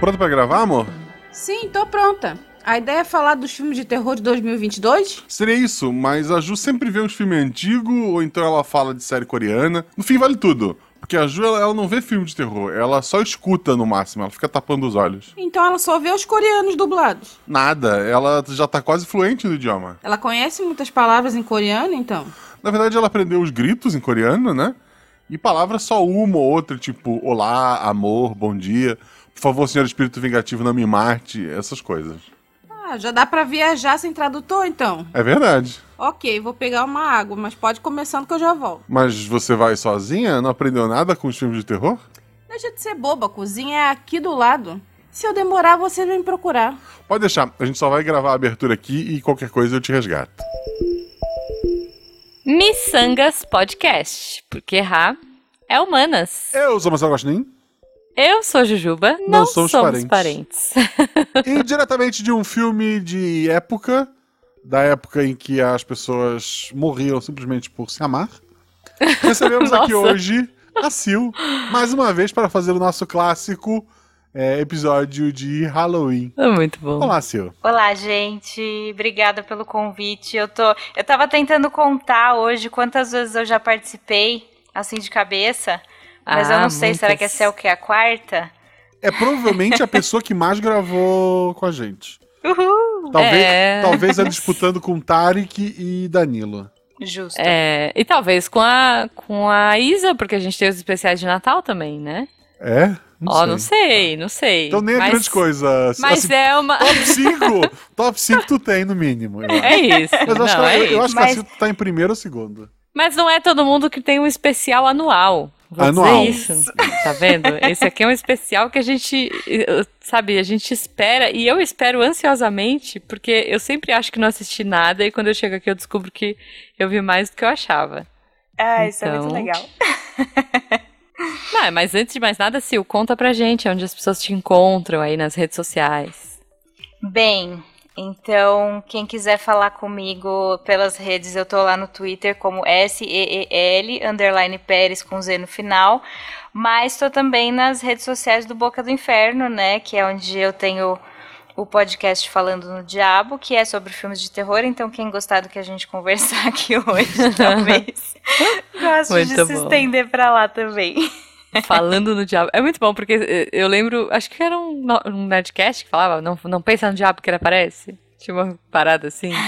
Pronto pra gravar, amor? Sim, tô pronta. A ideia é falar dos filmes de terror de 2022? Seria isso, mas a Ju sempre vê uns filmes antigos, ou então ela fala de série coreana. No fim, vale tudo. Porque a Ju, ela, ela não vê filme de terror, ela só escuta no máximo, ela fica tapando os olhos. Então ela só vê os coreanos dublados. Nada, ela já tá quase fluente no idioma. Ela conhece muitas palavras em coreano, então? Na verdade, ela aprendeu os gritos em coreano, né? E palavras só uma ou outra, tipo olá, amor, bom dia. Por favor, senhor espírito vingativo, não me mate, essas coisas. Ah, já dá pra viajar sem tradutor, então? É verdade. Ok, vou pegar uma água, mas pode começando que eu já volto. Mas você vai sozinha? Não aprendeu nada com os filmes de terror? Deixa de ser boba, a cozinha é aqui do lado. Se eu demorar, você vem me procurar. Pode deixar, a gente só vai gravar a abertura aqui e qualquer coisa eu te resgato. Missangas Podcast, porque errar é humanas. Eu sou Marcelo Guaxinim. Eu sou Jujuba, não, Não somos somos, parentes. parentes. E diretamente de um filme de época, da época em que as pessoas morriam simplesmente por se amar, recebemos aqui hoje a Sil, mais uma vez para fazer o nosso clássico é, episódio de Halloween. É muito bom. Olá, Sil. Olá, gente. Obrigada pelo convite. Eu tô, eu tava tentando contar hoje quantas vezes eu já participei, assim de cabeça, mas eu Ah, não sei, será que muitas. essa é o que a quarta? É provavelmente a pessoa que mais gravou com a gente. Uhul. Talvez, É. talvez ela disputando com Tarek e Danilo. Justo. É, e talvez com a, com a Isa, porque a gente tem os especiais de Natal também, né? É? Ó, não sei, não sei. Então nem é mas, grande coisa. Mas Assim, é uma. Top 5, top 5 tu tem, no mínimo. eu. É isso. Mas eu acho, não, que, é eu, eu acho que Mas- a Cito tá em primeiro ou segundo. Mas não é todo mundo que tem um especial anual. Vou Anual. dizer isso. Tá vendo? Esse aqui é um especial que a gente, eh, sabe, a gente espera, e eu espero ansiosamente, porque eu sempre acho que não assisti nada, e quando eu chego aqui eu descubro que eu vi mais do que eu achava. Ah, isso é Então- muito legal. Não, mas antes de mais nada, Sil, conta pra gente onde as pessoas te encontram aí nas redes sociais. Bem, então quem quiser falar comigo pelas redes, eu tô lá no Twitter como S-E-E-L, underline Pérez com Z no final. Mas tô também nas redes sociais do Boca do Inferno, né? Que é onde eu tenho o podcast Falando no Diabo, que é sobre filmes de terror. Então, quem gostar do que a gente conversar aqui hoje, talvez goste de Muito se bom. estender pra lá também. Falando no diabo. É muito bom, porque eh, eu lembro, acho que era um, um Nerdcast que falava, não, não pensa no diabo que ele aparece. Tinha uma parada assim.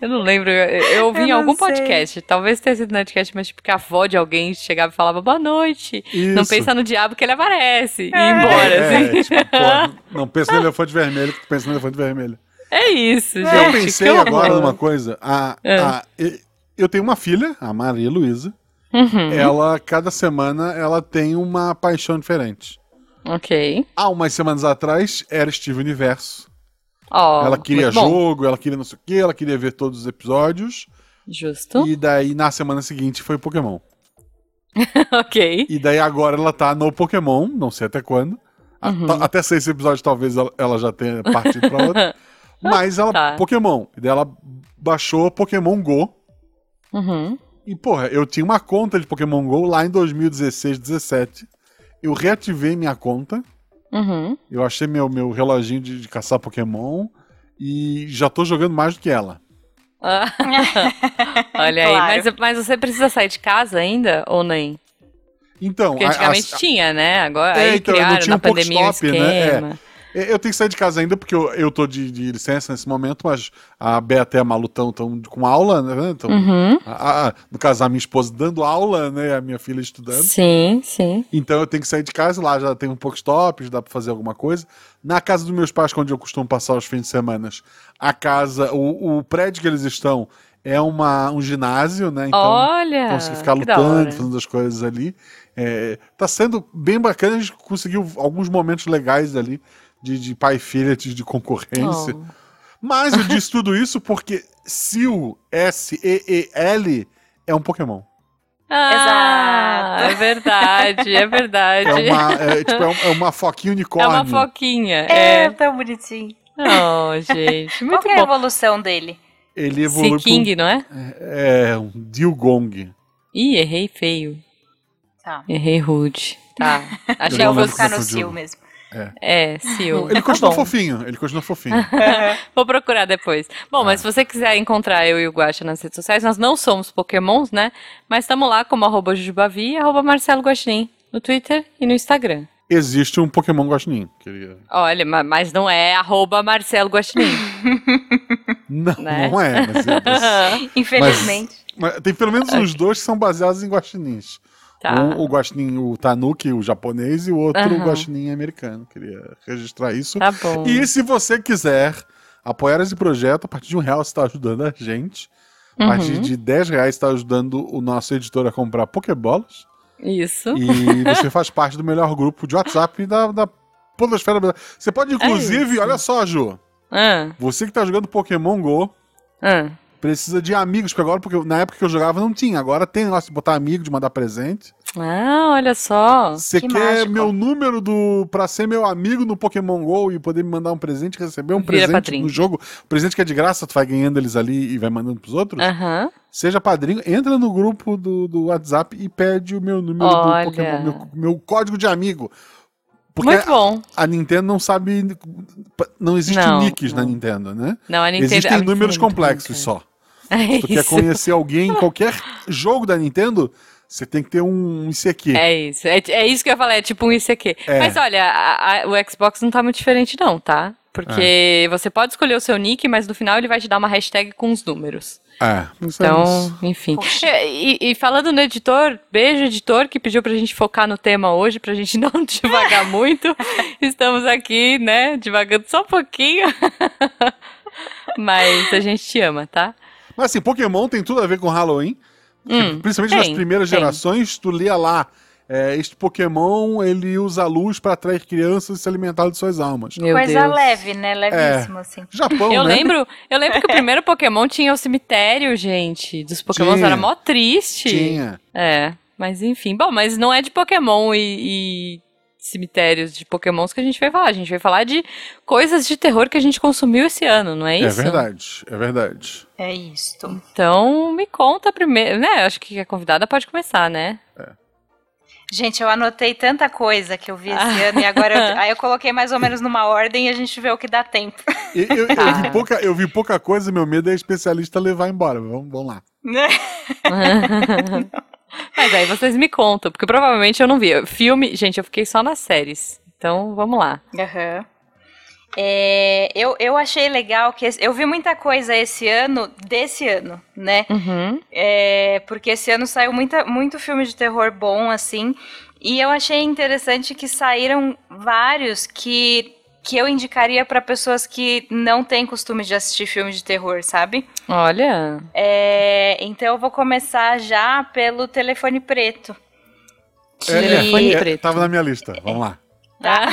Eu não lembro, eu, eu ouvi Eu em não algum sei. podcast, talvez tenha sido Nerdcast, mas tipo que a avó de alguém chegava e falava boa noite. Não Isso. pensa no diabo que ele aparece. E ia embora, É, assim. tipo, pô, não pensa no elefante vermelho que tu pensa no elefante vermelho. É isso, gente. eu pensei agora numa coisa. A, É. a- e- eu tenho uma filha, a Maria Luísa. Uhum, Ela, cada semana, ela tem uma paixão diferente. Ok. Há umas semanas atrás, era Steve Universo. Ó, ela queria jogo, ela queria não sei o quê, ela queria ver todos os episódios. Justo. E daí, na semana seguinte, foi Pokémon. ok. E daí agora ela tá no Pokémon, não sei até quando. A- Uhum. ta- Até seis episódios talvez ela, ela já tenha partido pra outra. Mas ela, Tá. Pokémon. E daí ela baixou Pokémon Go. Uhum. E porra, eu tinha uma conta de Pokémon Go lá em 2016, 17. Eu reativei minha conta. Uhum. Eu achei meu, meu reloginho de, de caçar Pokémon. E já tô jogando mais do que ela. Ah. Olha aí, Claro. mas, mas você precisa sair de casa ainda ou nem? Então, Porque a- antigamente a- tinha, né? Agora É, aí então, eu não criaram tinha na um pandemia um Pokestop, né? É. Eu tenho que sair de casa ainda porque eu, eu tô de, de licença nesse momento, mas a Beata e a Malu estão com aula, né? Tão, Uhum. a- a- no caso, a minha esposa dando aula, né? A minha filha estudando. Sim, sim. Então eu tenho que sair de casa, lá já tem um pouco stop, já dá pra fazer alguma coisa. Na casa dos meus pais, onde eu costumo passar os fins de semana, a casa, o, o prédio que eles estão é uma, um ginásio, né? Então Olha, consegui ficar lutando, fazendo as coisas ali. É, tá sendo bem bacana, a gente conseguiu alguns momentos legais ali de, de pai e filha, de, de concorrência. Oh. Mas eu disse tudo isso porque Sil, S-E-E-L, é um Pokémon. Ah, Exato. é verdade, é verdade. É uma, é, tipo, é um- é uma foquinha É unicórnio. uma foquinha. É, É. tão bonitinho. Oh, gente, Qual muito que é a evolução dele? ele evolui King, não é? um, é, um Dilgong. Ih, errei feio. Tá. Errei rude. Tá. Achei não Eu que vou ficar no. Sil mesmo. É, Sil. Ele Tá continua bom. fofinho, ele continua fofinho. Vou procurar depois. Bom, mas se você quiser encontrar eu e o Guaxa nas redes sociais, nós não somos pokémons, né? Mas estamos lá como arroba Jujubavi e arroba Marcelo Guaxinim no Twitter e no Instagram. Existe um Pokémon Guaxinim. Queria... Olha, ma- mas não é arroba Marcelo Guaxinim. Não, Né? não é, mas, é- mas- Infelizmente. mas tem pelo menos uns dois que são baseados em guaxinins. Tá. Um, o guaxinim, o Tanuki, o japonês, e o outro o Aham. guaxinim americano. Queria registrar isso. Tá bom. E se você quiser apoiar esse projeto, a partir de um real você está ajudando a gente. A partir Uhum. de 10 reais está ajudando o nosso editor a comprar Pokébolas. Isso. E você faz parte do melhor grupo de WhatsApp da, da Podosfera Brasileira. Você pode, inclusive, isso. olha só, Ju. Ah, Você que tá jogando Pokémon GO, ah. Precisa de amigos, porque agora, porque na época que eu jogava não tinha. Agora tem negócio de botar amigo, de mandar presente. Ah, olha só. Você Que quer mágico. meu número do pra ser meu amigo no Pokémon GO e poder me mandar um presente, receber um Vira presente padrinho. no jogo. Presente que é de graça, tu vai ganhando eles ali e vai mandando pros outros. Aham. Seja padrinho, entra no grupo do, do WhatsApp e pede o meu número Olha. do Pokémon, meu, meu código de amigo. Porque Muito bom. a Nintendo não sabe. Não existe Não, nicks na não. Nintendo, né? Não, a Nintendo. Existem a Nintendo números é muito complexos só. É Se tu quer conhecer alguém em qualquer jogo da Nintendo, você tem que ter um ICQ. É isso. É, é isso que eu ia falar, é tipo um ICQ. É. Mas olha, a- a- o Xbox não tá muito diferente, não, tá? Porque É. você pode escolher o seu nick, mas no final ele vai te dar uma hashtag com os números. É, é Então, enfim. Poxa. E, e falando no editor, beijo, editor, que pediu pra gente focar no tema hoje, pra gente não devagar muito. Estamos aqui, né, devagando só um pouquinho. Mas a gente te ama, tá? Mas assim, Pokémon tem tudo a ver com Halloween. Hum, Principalmente tem, nas primeiras tem. gerações, tu lia lá. é, este Pokémon ele usa a luz para atrair crianças e se alimentar de suas almas. Meu Coisa Deus. leve, né? Levíssimo, assim. Japão, Eu né? lembro, eu lembro que o primeiro Pokémon tinha o cemitério, gente. Dos Pokémon Tinha. era mó triste. Tinha. É, mas enfim. Bom, mas não é de Pokémon e, e cemitérios de Pokémons que a gente vai falar. A gente vai falar de coisas de terror que a gente consumiu esse ano, não é É isso? verdade, é verdade. É isto. Então, me conta primeiro, né? Acho que a convidada pode começar, né? Gente, eu anotei tanta coisa que eu vi esse Ah. ano e agora eu, aí eu coloquei mais ou menos numa ordem e a gente vê o que dá tempo. Eu, eu Tá. vi pouca, eu vi pouca coisa, meu medo é especialista levar embora. Vamos, vamos lá. Mas aí vocês me contam, porque provavelmente eu não vi. Filme, gente, eu fiquei só nas séries. Então, vamos lá. Aham. É, eu, eu achei legal que eu vi muita coisa esse ano, desse ano, né? Uhum. É, porque esse ano saiu muita, muito filme de terror bom, assim. E eu achei interessante que saíram vários que, que eu indicaria para pessoas que não têm costume de assistir filmes de terror, sabe? Olha. É, então eu vou começar já pelo Telefone Preto. Que... É, Telefone é, preto. Tava na minha lista. Vamos lá. Tá.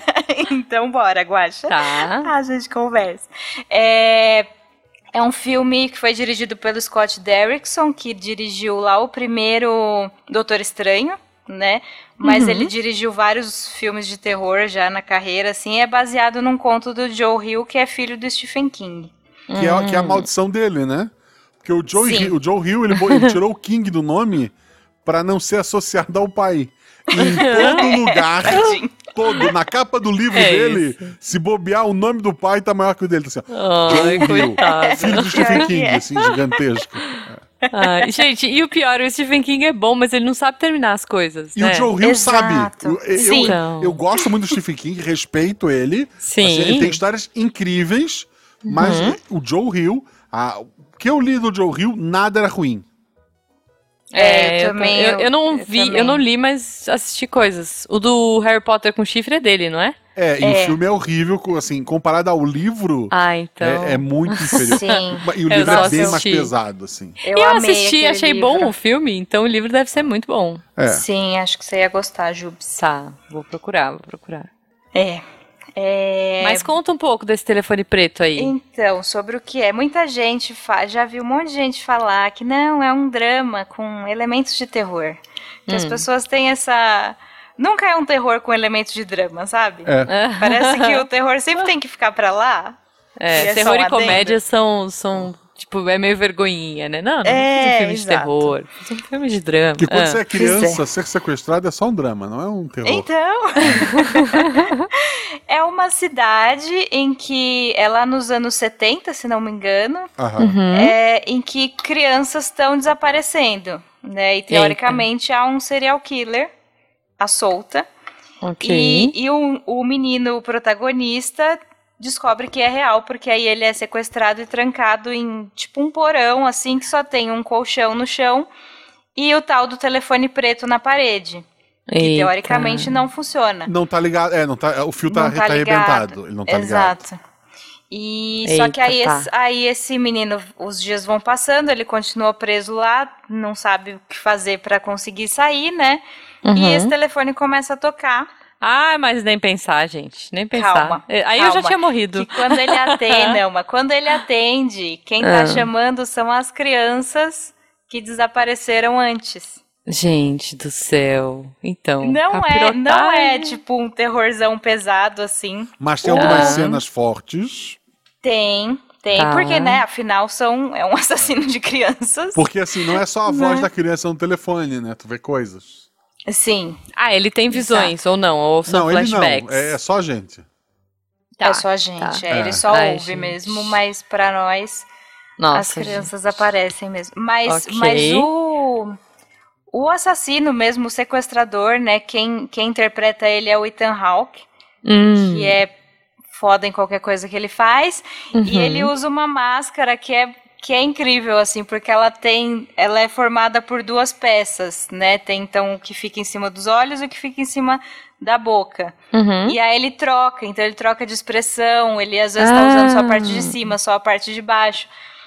então bora, Guaxa. tá. A gente conversa. É, é um filme que foi dirigido pelo Scott Derrickson, que dirigiu lá o primeiro Doutor Estranho, né? Mas Uhum. ele dirigiu vários filmes de terror já na carreira, assim. É baseado num conto do Joe Hill, que é filho do Stephen King. Que é, que é a maldição dele, né? Porque o Joe. Hill, o Joe Hill, ele, ele tirou o King do nome pra não ser associado ao pai. E em todo lugar. Todo, na capa do livro É dele, se bobear, o nome do pai tá maior que o dele. Tá assim, ó, Ai, Joe Hill, coitado. filho do Stephen King, é. assim, gigantesco. Ai, gente, e o pior, o Stephen King é bom, mas ele não sabe terminar as coisas. E né? o Joe Hill Exato. sabe. Eu, eu, Sim. Então. eu gosto muito do Stephen King, respeito ele. Sim. Assim, ele tem histórias incríveis, mas Uhum. o Joe Hill, a- o que eu li do Joe Hill, nada era ruim. É, eu eu, também, eu, eu não eu vi, também. eu não li, mas assisti coisas. O do Harry Potter com chifre é dele, não é? É, e É. o filme é horrível, assim, comparado ao livro, Ah, então. é, é muito inferior. Sim. E o livro é bem mais assisti. pesado, assim. Eu, Eu, amei assisti, achei livro. bom o filme, então o livro deve ser muito bom. É. Sim, acho que você ia gostar, Jubes. Tá, vou procurar, vou procurar. É. É, Mas conta um pouco desse telefone preto aí. Então, sobre o que é. Muita gente fa- já viu um monte de gente falar que não, é um drama com elementos de terror. Que Hum. as pessoas têm essa. Nunca é um terror com elementos de drama, sabe? É. Parece que o terror sempre tem que ficar pra lá. É, é terror e comédia são, são Tipo, é meio vergonhinha, né? Não, não É, fiz um filme de exato. terror. Fiz um filme de drama. Porque quando Ah. você é é. criança, ser sequestrado é só um drama, não é um terror. Então, é uma cidade em que é lá nos anos 70, se não me engano, Aham. Uhum. é, em que crianças estão desaparecendo, né? E teoricamente há um serial killer à solta. Ok. E, e o, o menino protagonista descobre que é real, porque aí ele é sequestrado e trancado em tipo um porão, assim, que só tem um colchão no chão e o tal do telefone preto na parede. Que Eita. teoricamente não funciona. Não tá ligado. É, não tá, o fio tá, Não tá tá ligado. arrebentado. Ele não tá ligado. Exato. E só que aí, tá. esse, aí esse menino, os dias vão passando, ele continua preso lá, não sabe o que fazer pra conseguir sair, né? Uhum. E esse telefone começa a tocar. Ah, mas nem pensar, gente. Nem pensar. Calma, Eh, Aí eu já calma. tinha morrido. Que quando ele atende, não, mas quando ele atende, quem tá Ah. chamando são as crianças que desapareceram antes. Gente do céu. Então. Não é, não é tipo um terrorzão pesado assim. Mas tem algumas Ah. cenas fortes. Tem, tem, Tá. porque né, afinal são é um assassino de crianças. Porque assim, não é só a voz Né? da criança no telefone, né? Tu vê coisas. Sim, Ah, ele tem visões, ou não? Ou são não, ele não. flashbacks? É, é só gente. Tá, é só a gente, tá. é, ele É. só Ai, ouve gente. mesmo, mas pra nós Nossa, as crianças gente. aparecem mesmo. Mas, Ok. mas o o assassino mesmo, o sequestrador, né? Quem, quem interpreta ele é o Ethan Hawke, Hum, que é foda em qualquer coisa que ele faz. uhum. E ele usa uma máscara que é que é incrível assim, porque ela tem, ela é formada por duas peças, né? Tem então o que fica em cima dos olhos e o que fica em cima da boca. Uhum. E aí ele troca, então ele troca de expressão, ele às vezes tá usando só a parte de cima, só a parte de baixo.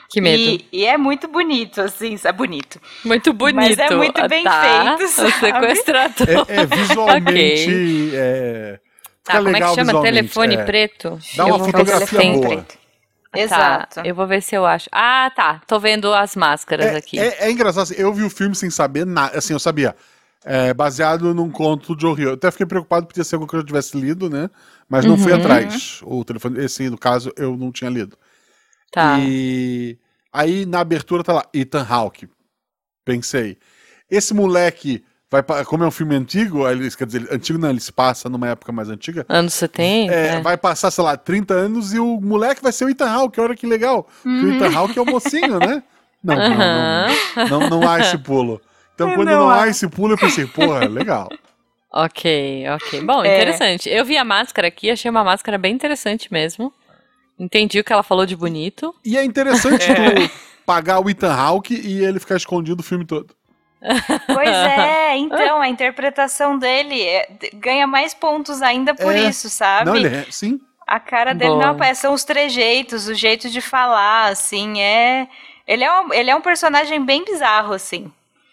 Que medo. E, e é muito bonito, assim, é bonito. Muito bonito. Mas é muito Ah, bem tá. feito, O sequestrador. É, é visualmente. é, Tá, como é que chama? Telefone é. preto? Dá Eu uma fotografia boa. preto. Exato. Tá, eu vou ver se eu acho. Ah, tá. Tô vendo as máscaras É, aqui. é- é engraçado, assim, eu vi o filme sem saber nada. Assim, eu sabia. É, baseado num conto de Joe Hill. Eu até fiquei preocupado por ter sido algo que eu tivesse lido, né? Mas não fui Uhum. atrás. O telefone, esse, no caso, eu não tinha lido. Tá. E aí na abertura tá lá, Ethan Hawke. Pensei, esse moleque vai como é um filme antigo, ele, quer dizer, antigo não, ele se passa numa época mais antiga. Anos 70? É, né? Vai passar, sei lá, 30 anos e o moleque vai ser o Ethan Hawke, olha que legal. Porque o Ethan Hawke é o mocinho, né? Não, não, Aham. não, não, não há esse pulo. Então, quando Não não, há esse pulo, eu pensei, porra, legal. Ok, ok. Bom, É. interessante. Eu vi a máscara aqui, achei uma máscara bem interessante mesmo. Entendi o que ela falou de bonito. E é interessante tu pagar o Ethan Hawke e ele ficar escondido o filme todo. Pois é, então, a interpretação dele é- ganha mais pontos ainda por É. isso, sabe? Não, ele é, sim. A cara dele Boa. não aparece, são os trejeitos, o jeito de falar, assim, é... Ele é um, ele é um personagem bem bizarro, assim.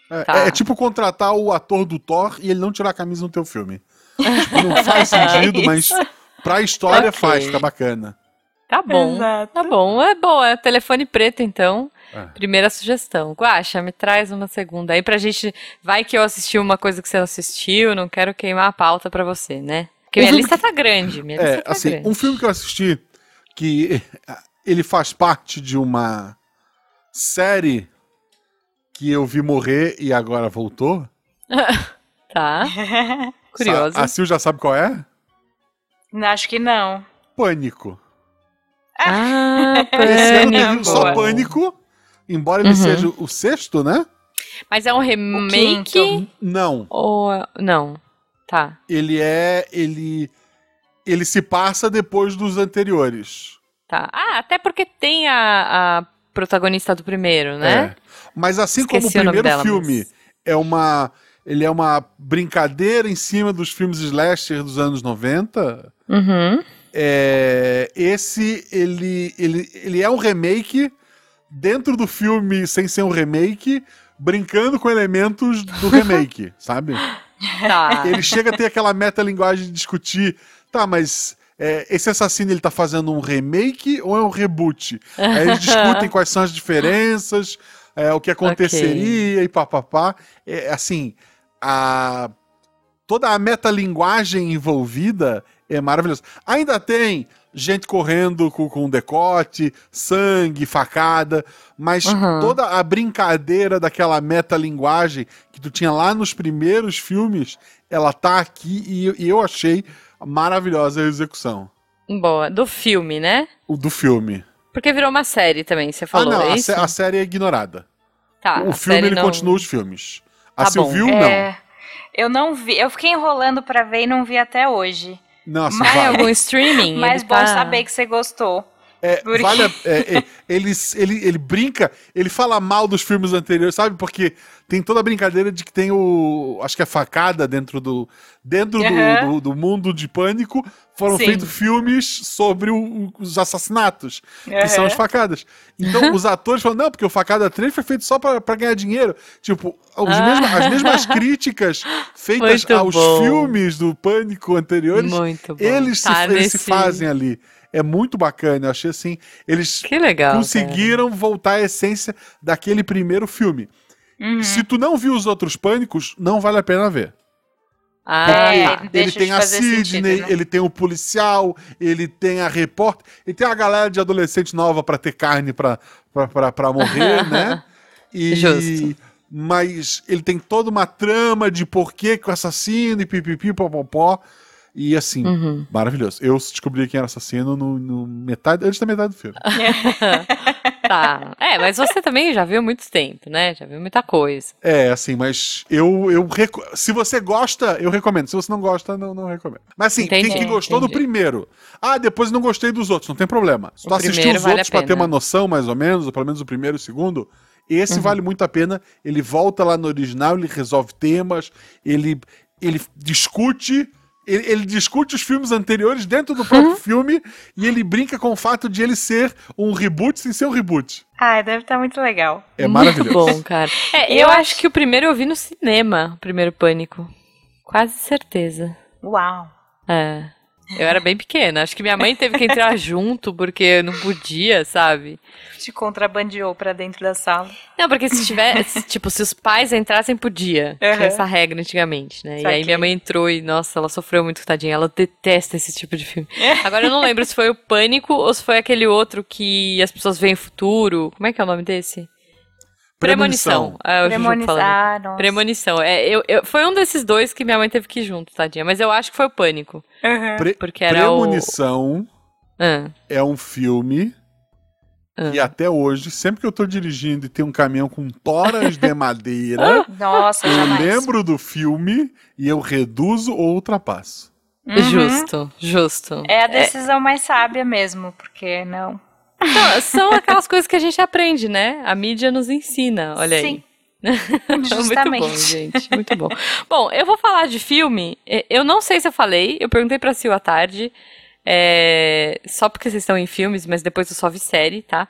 É, Tá. é tipo contratar o ator do Thor e ele não tirar a camisa no teu filme. Tipo, não faz sentido, mas pra história Ok. faz, fica bacana. Tá bom. Exato. Tá bom. É boa. É telefone preto, então. É. Primeira sugestão. Guaxa, me traz uma segunda aí pra gente. Vai que eu assisti uma coisa que você não assistiu, não quero queimar a pauta pra você, né? Porque Um minha lista tá grande. Minha É, lista tá assim, grande. um filme que eu assisti que ele faz parte de uma série que eu vi morrer e agora voltou. Tá. Curioso. A Sil já sabe qual é? Não, Acho que não. Pânico. Ah, Esse ano teve pânico. só Pânico, embora ele Uhum. seja o sexto, né? Mas é um remake quinto. Não, ou. Não. Tá. ele é. Ele. Ele se passa depois dos anteriores. Tá. Ah, até porque tem a, a protagonista do primeiro, né? É. Mas assim Esqueci como o o primeiro dela, filme mas- é uma. Ele é uma brincadeira em cima dos filmes slasher dos anos 90. Uhum. É, esse, ele, ele, ele é um remake dentro do filme sem ser um remake, brincando com elementos do remake, sabe? Tá. Ele chega a ter aquela metalinguagem de discutir, tá, mas é, esse assassino ele tá fazendo um remake ou é um reboot? Aí eles discutem quais são as diferenças, é, o que aconteceria e papapá. É, assim, a, toda a metalinguagem envolvida é maravilhosa. Ainda tem gente correndo com, com decote, sangue, facada, mas Uhum. toda a brincadeira daquela metalinguagem que tu tinha lá nos primeiros filmes, ela tá aqui e, e eu achei maravilhosa a execução Boa. Do filme, né? o do filme. Porque virou uma série também, você falou, ah, não, é a, isso? sé- a série é ignorada. Tá, o a filme ele não- continua os filmes. A Tá bom. Silvio, não. É, eu não vi, eu fiquei enrolando pra ver e não vi até hoje. Nossa, Mas- vai. algum streaming? Mas bom tá- saber que você gostou. É, Porque- vale a- é, é, ele, ele, ele brinca, ele fala mal dos filmes anteriores, sabe? Porque tem toda a brincadeira de que tem o. Acho que é facada dentro do. Dentro do- Aham. do, do mundo de pânico foram Sim. feitos filmes sobre o- os assassinatos, que são as facadas. Então os atores falam, não, porque o Facada 3 foi feito só pra ganhar dinheiro. Tipo, Ah. mesmos- as mesmas críticas feitas Muito aos bom. filmes do pânico anteriores, eles, Tá se, eles se nesse- fazem ali. É muito bacana. Eu achei assim. Eles legal. conseguiram voltar à essência daquele primeiro filme. Uhum. Se tu não viu os outros pânicos, não vale a pena ver. Ah, É, ele ele tem a Sidney, sentido, né? ele tem o policial, ele tem a repórter, ele tem a galera de adolescente nova pra ter carne pra morrer, né? E, Justo. Mas ele tem toda uma trama de porquê que o assassino e pipipi, popopó. E assim, Uhum. maravilhoso. Eu descobri quem era assassino no, no metade, antes da metade do filme. Tá. É, mas você também já viu há muito tempo, né? Já viu muita coisa. É, assim, mas eu, eu se você gosta, eu recomendo. Se você não gosta, não, não recomendo. Mas assim, Entendi, quem que gostou do entendi. primeiro? Ah, depois não gostei dos outros, não tem problema. Se tu assistiu os vale outros pra ter uma noção, mais ou menos, ou pelo menos o primeiro e o segundo, esse Uhum. vale muito a pena. Ele volta lá no original, ele resolve temas, ele, ele discute. Ele, ele discute os filmes anteriores dentro do Uhum. próprio filme e ele brinca com o fato de ele ser um reboot sem ser um reboot. Ai, deve estar muito legal. É Muito maravilhoso. bom, cara. É, eu, Eu acho acho- que o primeiro eu vi no cinema, o primeiro Pânico. Quase certeza. Uau. É. Eu era bem pequena. Acho que minha mãe teve que entrar junto porque não podia, sabe? Te contrabandeou pra dentro da sala. Não, porque se tivesse, tipo, se os pais entrassem, podia. Tinha Uhum. essa regra antigamente, né? E aí minha mãe entrou e, nossa, ela sofreu muito, tadinha. Ela detesta esse tipo de filme. Agora eu não lembro se foi o Pânico ou se foi aquele outro que as pessoas veem o futuro. Como é que é o nome desse? Premonição. Ah, o Juju falando. Nossa. Premonição. É, eu, eu- foi um desses dois que minha mãe teve que ir junto, tadinha. Mas eu acho que foi o Pânico. Uhum. Pre- Porque era Premonição o. Ah, é um filme Ah. que até hoje, sempre que eu tô dirigindo e tem um caminhão com toras de madeira, Nossa, eu jamais. lembro do filme e eu reduzo ou ultrapasso. Uhum. Justo, justo. É a decisão mais sábia mesmo, porque não. Então, são aquelas coisas que a gente aprende, né? A mídia nos ensina, olha aí. Sim. Muito Justamente. bom, gente. Muito bom. bom, eu vou falar de filme. Eu não sei se eu falei. Eu perguntei pra Sil à tarde. é, só porque vocês estão em filmes, mas depois eu só vi série, tá?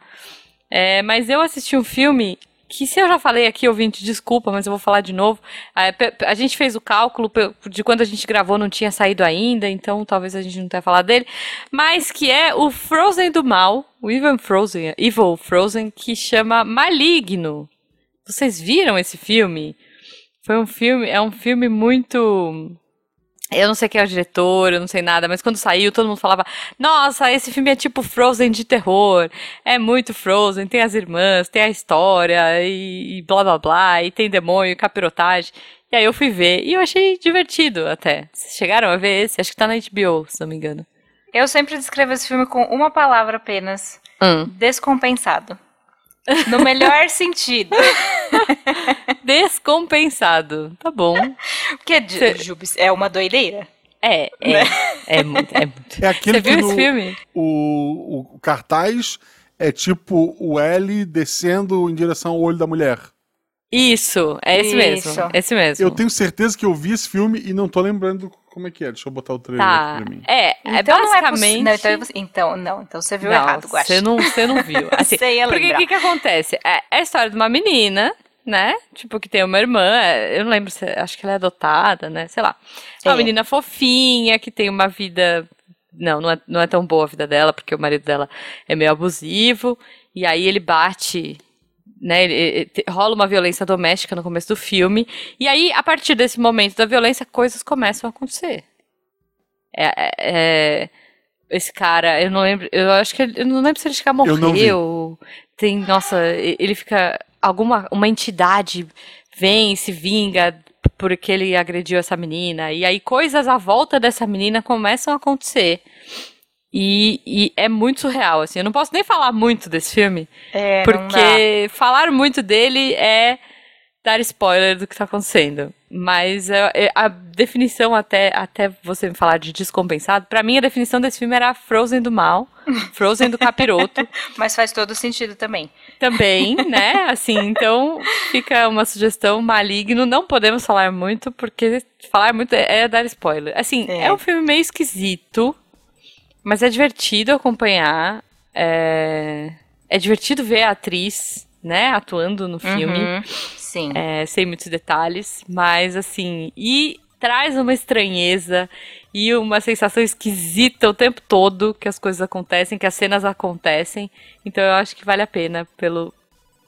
É, mas eu assisti um filme que, se eu já falei aqui, ouvinte, desculpa, mas eu vou falar de novo. A, pe- a gente fez o cálculo de quando a gente gravou, não tinha saído ainda, então talvez a gente não tenha falado dele. Mas que é o Frozen do Mal, o Evil Frozen, Evil Frozen, que chama Maligno. Vocês viram esse filme? Foi um filme, é um filme muito. Eu não sei quem é o diretor, eu não sei nada, mas quando saiu, todo mundo falava: Nossa, esse filme é tipo Frozen de terror. É muito Frozen, tem as irmãs, tem a história, e, e blá blá blá, e tem demônio, capirotagem. E aí eu fui ver, e eu achei divertido até. Vocês chegaram a ver esse? Acho que tá na HBO, se não me engano. Eu sempre descrevo esse filme com uma palavra apenas: Hum. descompensado. No melhor sentido. Descompensado. Tá bom. Porque Cê- Jubes é uma doideira. É, é. É muito, é muito. É aquele Você viu que esse no- filme? O, o cartaz é tipo o L descendo em direção ao olho da mulher. Isso, é esse mesmo. Isso. Esse mesmo. Eu tenho certeza que eu vi esse filme e não tô lembrando como é que é. Deixa eu botar o trailer Tá. aqui pra mim. É, é Então não é basicamente. possível. Não, então, você- então, não, então você viu Não, errado, Guaxa. Você não, você não viu. Assim, Você ia porque o que, que acontece? É, é a história de uma menina, né? Tipo, que tem uma irmã. é, Eu não lembro se. Acho que ela é adotada, né? Sei lá. É uma É. menina fofinha, que tem uma vida. Não, não é, não é tão boa a vida dela, porque o marido dela é meio abusivo. E aí ele bate. Né, ele- ele- rola uma violência doméstica no começo do filme. E aí, a partir desse momento da violência, coisas começam a acontecer. É, é- é- esse cara, eu não lembro, eu acho que eu não lembro se ele já morreu. Tem, nossa, ele fica alguma uma entidade vem e se vinga porque ele agrediu essa menina e aí coisas à volta dessa menina começam a acontecer. E, e, é muito surreal, assim. Eu não posso nem falar muito desse filme. É, porque falar muito dele é dar spoiler do que está acontecendo. Mas é, a definição, até, até você me falar de descompensado, para mim a definição desse filme era Frozen do mal, Frozen do capiroto. Mas faz todo sentido também. Também, né? Assim, então fica uma sugestão maligno. Não podemos falar muito, porque falar muito é, é dar spoiler. Assim, é. é um filme meio esquisito, mas é divertido acompanhar. É, é divertido ver a atriz né, atuando no filme. Uhum, sim. É, sem muitos detalhes, mas assim, e traz uma estranheza e uma sensação esquisita o tempo todo que as coisas acontecem, que as cenas acontecem. Então eu acho que vale a pena pelo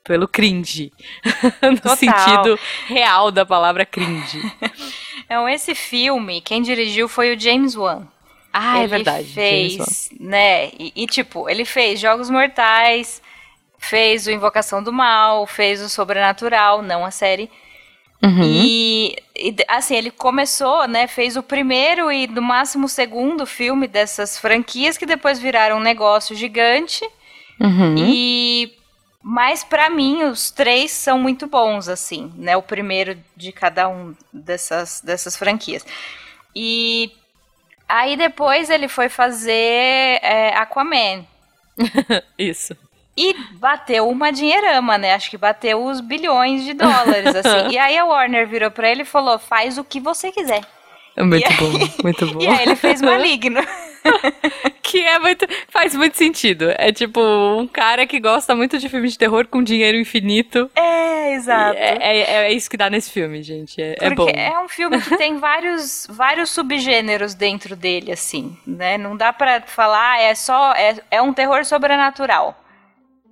pelo cringe, no Total. sentido real da palavra cringe. Então esse filme, quem dirigiu foi o James Wan. Ah, é ele é verdade. Fez, né? E, e, tipo, ele fez Jogos Mortais, fez o Invocação do Mal, fez o Sobrenatural, não a série. Uhum. E, e, assim, ele começou, né? Fez o primeiro e no máximo o segundo filme dessas franquias que depois viraram um negócio gigante. Uhum. E mas para mim os três são muito bons assim, né? O primeiro de cada um dessas dessas franquias. E aí depois ele foi fazer é, Aquaman. Isso. E bateu uma dinheirama, né? Acho que bateu os bilhões de dólares, assim. e aí a Warner virou pra ele e falou: faz o que você quiser. É muito e bom, aí... muito bom. E aí ele fez Maligno. que é muito. faz muito sentido. É tipo um cara que gosta muito de filmes de terror com dinheiro infinito. É, exato. É, é, é isso que dá nesse filme, gente. É, é bom. É um filme que tem vários, vários subgêneros dentro dele, assim, né? Não dá pra falar, é só. É, é um terror sobrenatural.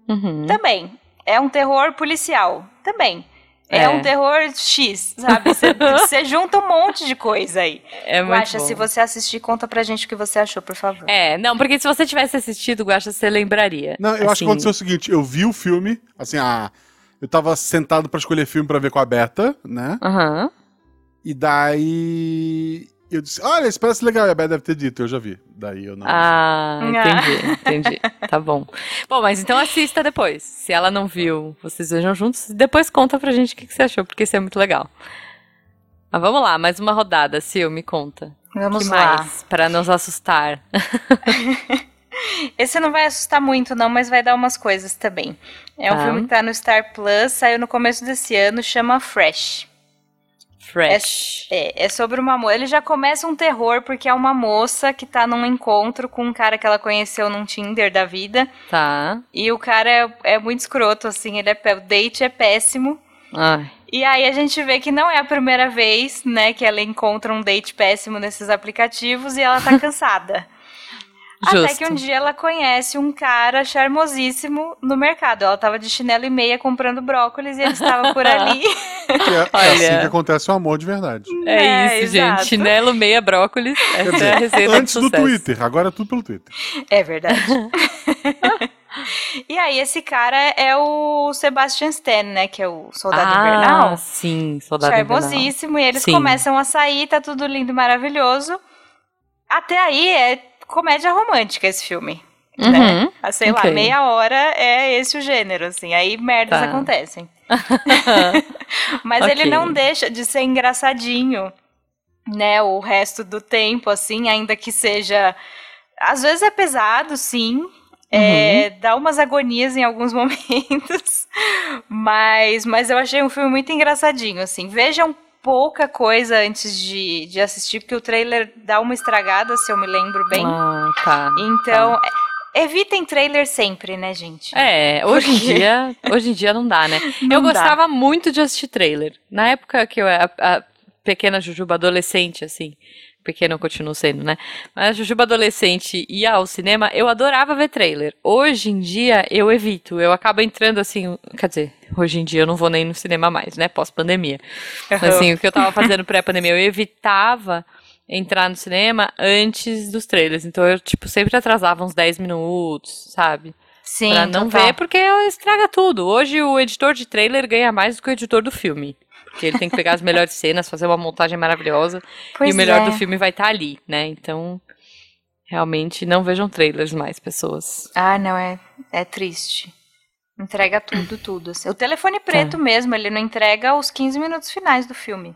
Uhum. Também. É um terror policial. Também. É, é um terror X, sabe? Você junta um monte de coisa aí. É muito Guaxa, bom. se você assistir, conta pra gente o que você achou, por favor. É, não, porque se você tivesse assistido, Guaxa, você lembraria. Não, eu assim... acho que assim. aconteceu o seguinte, eu vi o filme, assim, a... Eu tava sentado para escolher filme para ver com a Beta, né? Aham. Uhum. E daí eu disse, olha, esse parece legal. E a Beth deve ter dito, eu já vi. Daí eu não. Ah, entendi, entendi. Tá bom. Bom, mas então assista depois. Se ela não viu, vocês vejam juntos. Depois conta pra gente o que, você achou, porque isso é muito legal. Mas vamos lá, mais uma rodada, Sil, me conta. Vamos que lá. mais? Pra nos assustar. Esse não vai assustar muito, não, mas vai dar umas coisas também. É um tá. filme que tá no Star Plus, saiu no começo desse ano, chama Fresh. Fresh. É, é, é, sobre uma moça. Ele já começa um terror, porque é uma moça que tá num encontro com um cara que ela conheceu num Tinder da vida. Tá. E o cara é, é muito escroto, assim, ele é, o date é péssimo. Ai. E aí a gente vê que não é a primeira vez, né, que ela encontra um date péssimo nesses aplicativos e ela tá cansada. Justo. Até que um dia ela conhece um cara charmosíssimo no mercado. Ela tava de chinelo e meia comprando brócolis e ele estava por ali. É, é assim que acontece o amor de verdade. É, é isso, exato. gente. Chinelo, meia, brócolis. Essa dizer, é a receita Antes do, do Twitter, agora é tudo pelo Twitter. É verdade. E aí, esse cara é o Sebastian Stan, né? Que é o Soldado ah, Invernal. Sim, Soldado Charmosíssimo. Invernal. E eles sim. começam a sair, tá tudo lindo e maravilhoso. Até aí é comédia romântica esse filme. Né? Uhum. Né? Ah, sei okay. lá, meia hora é esse o gênero, assim. Aí merdas tá. acontecem. Mas okay. ele não deixa de ser engraçadinho, né? O resto do tempo, assim, ainda que seja. Às vezes é pesado, sim. É, uhum. dá umas agonias em alguns momentos. Mas, mas eu achei um filme muito engraçadinho, assim. Vejam pouca coisa antes de, de assistir, porque o trailer dá uma estragada, se eu me lembro bem. Ah, tá. Então, tá. evitem trailer sempre, né, gente? É, hoje em dia, hoje em dia não dá, né? Não eu gostava muito de assistir trailer. Na época que eu era a pequena Jujuba adolescente, assim, pequeno eu continuo sendo, né? Mas Jujuba adolescente ia ao cinema, eu adorava ver trailer. Hoje em dia eu evito, eu acabo entrando assim, quer dizer, hoje em dia eu não vou nem no cinema mais, né? Pós-pandemia. Assim, o que eu tava fazendo pré-pandemia, eu evitava entrar no cinema antes dos trailers. Então eu, tipo, sempre atrasava uns 10 minutos, sabe? Sim, pra não total. ver, porque estraga tudo. Hoje o editor de trailer ganha mais do que o editor do filme. Porque ele tem que pegar as melhores cenas, fazer uma montagem maravilhosa. Pois e o melhor é. do filme vai estar ali, né? Então, realmente não vejam trailers mais, pessoas. Ah, não, é, é triste. Entrega tudo, tudo. assim. O telefone preto mesmo, ele não entrega os 15 minutos finais do filme.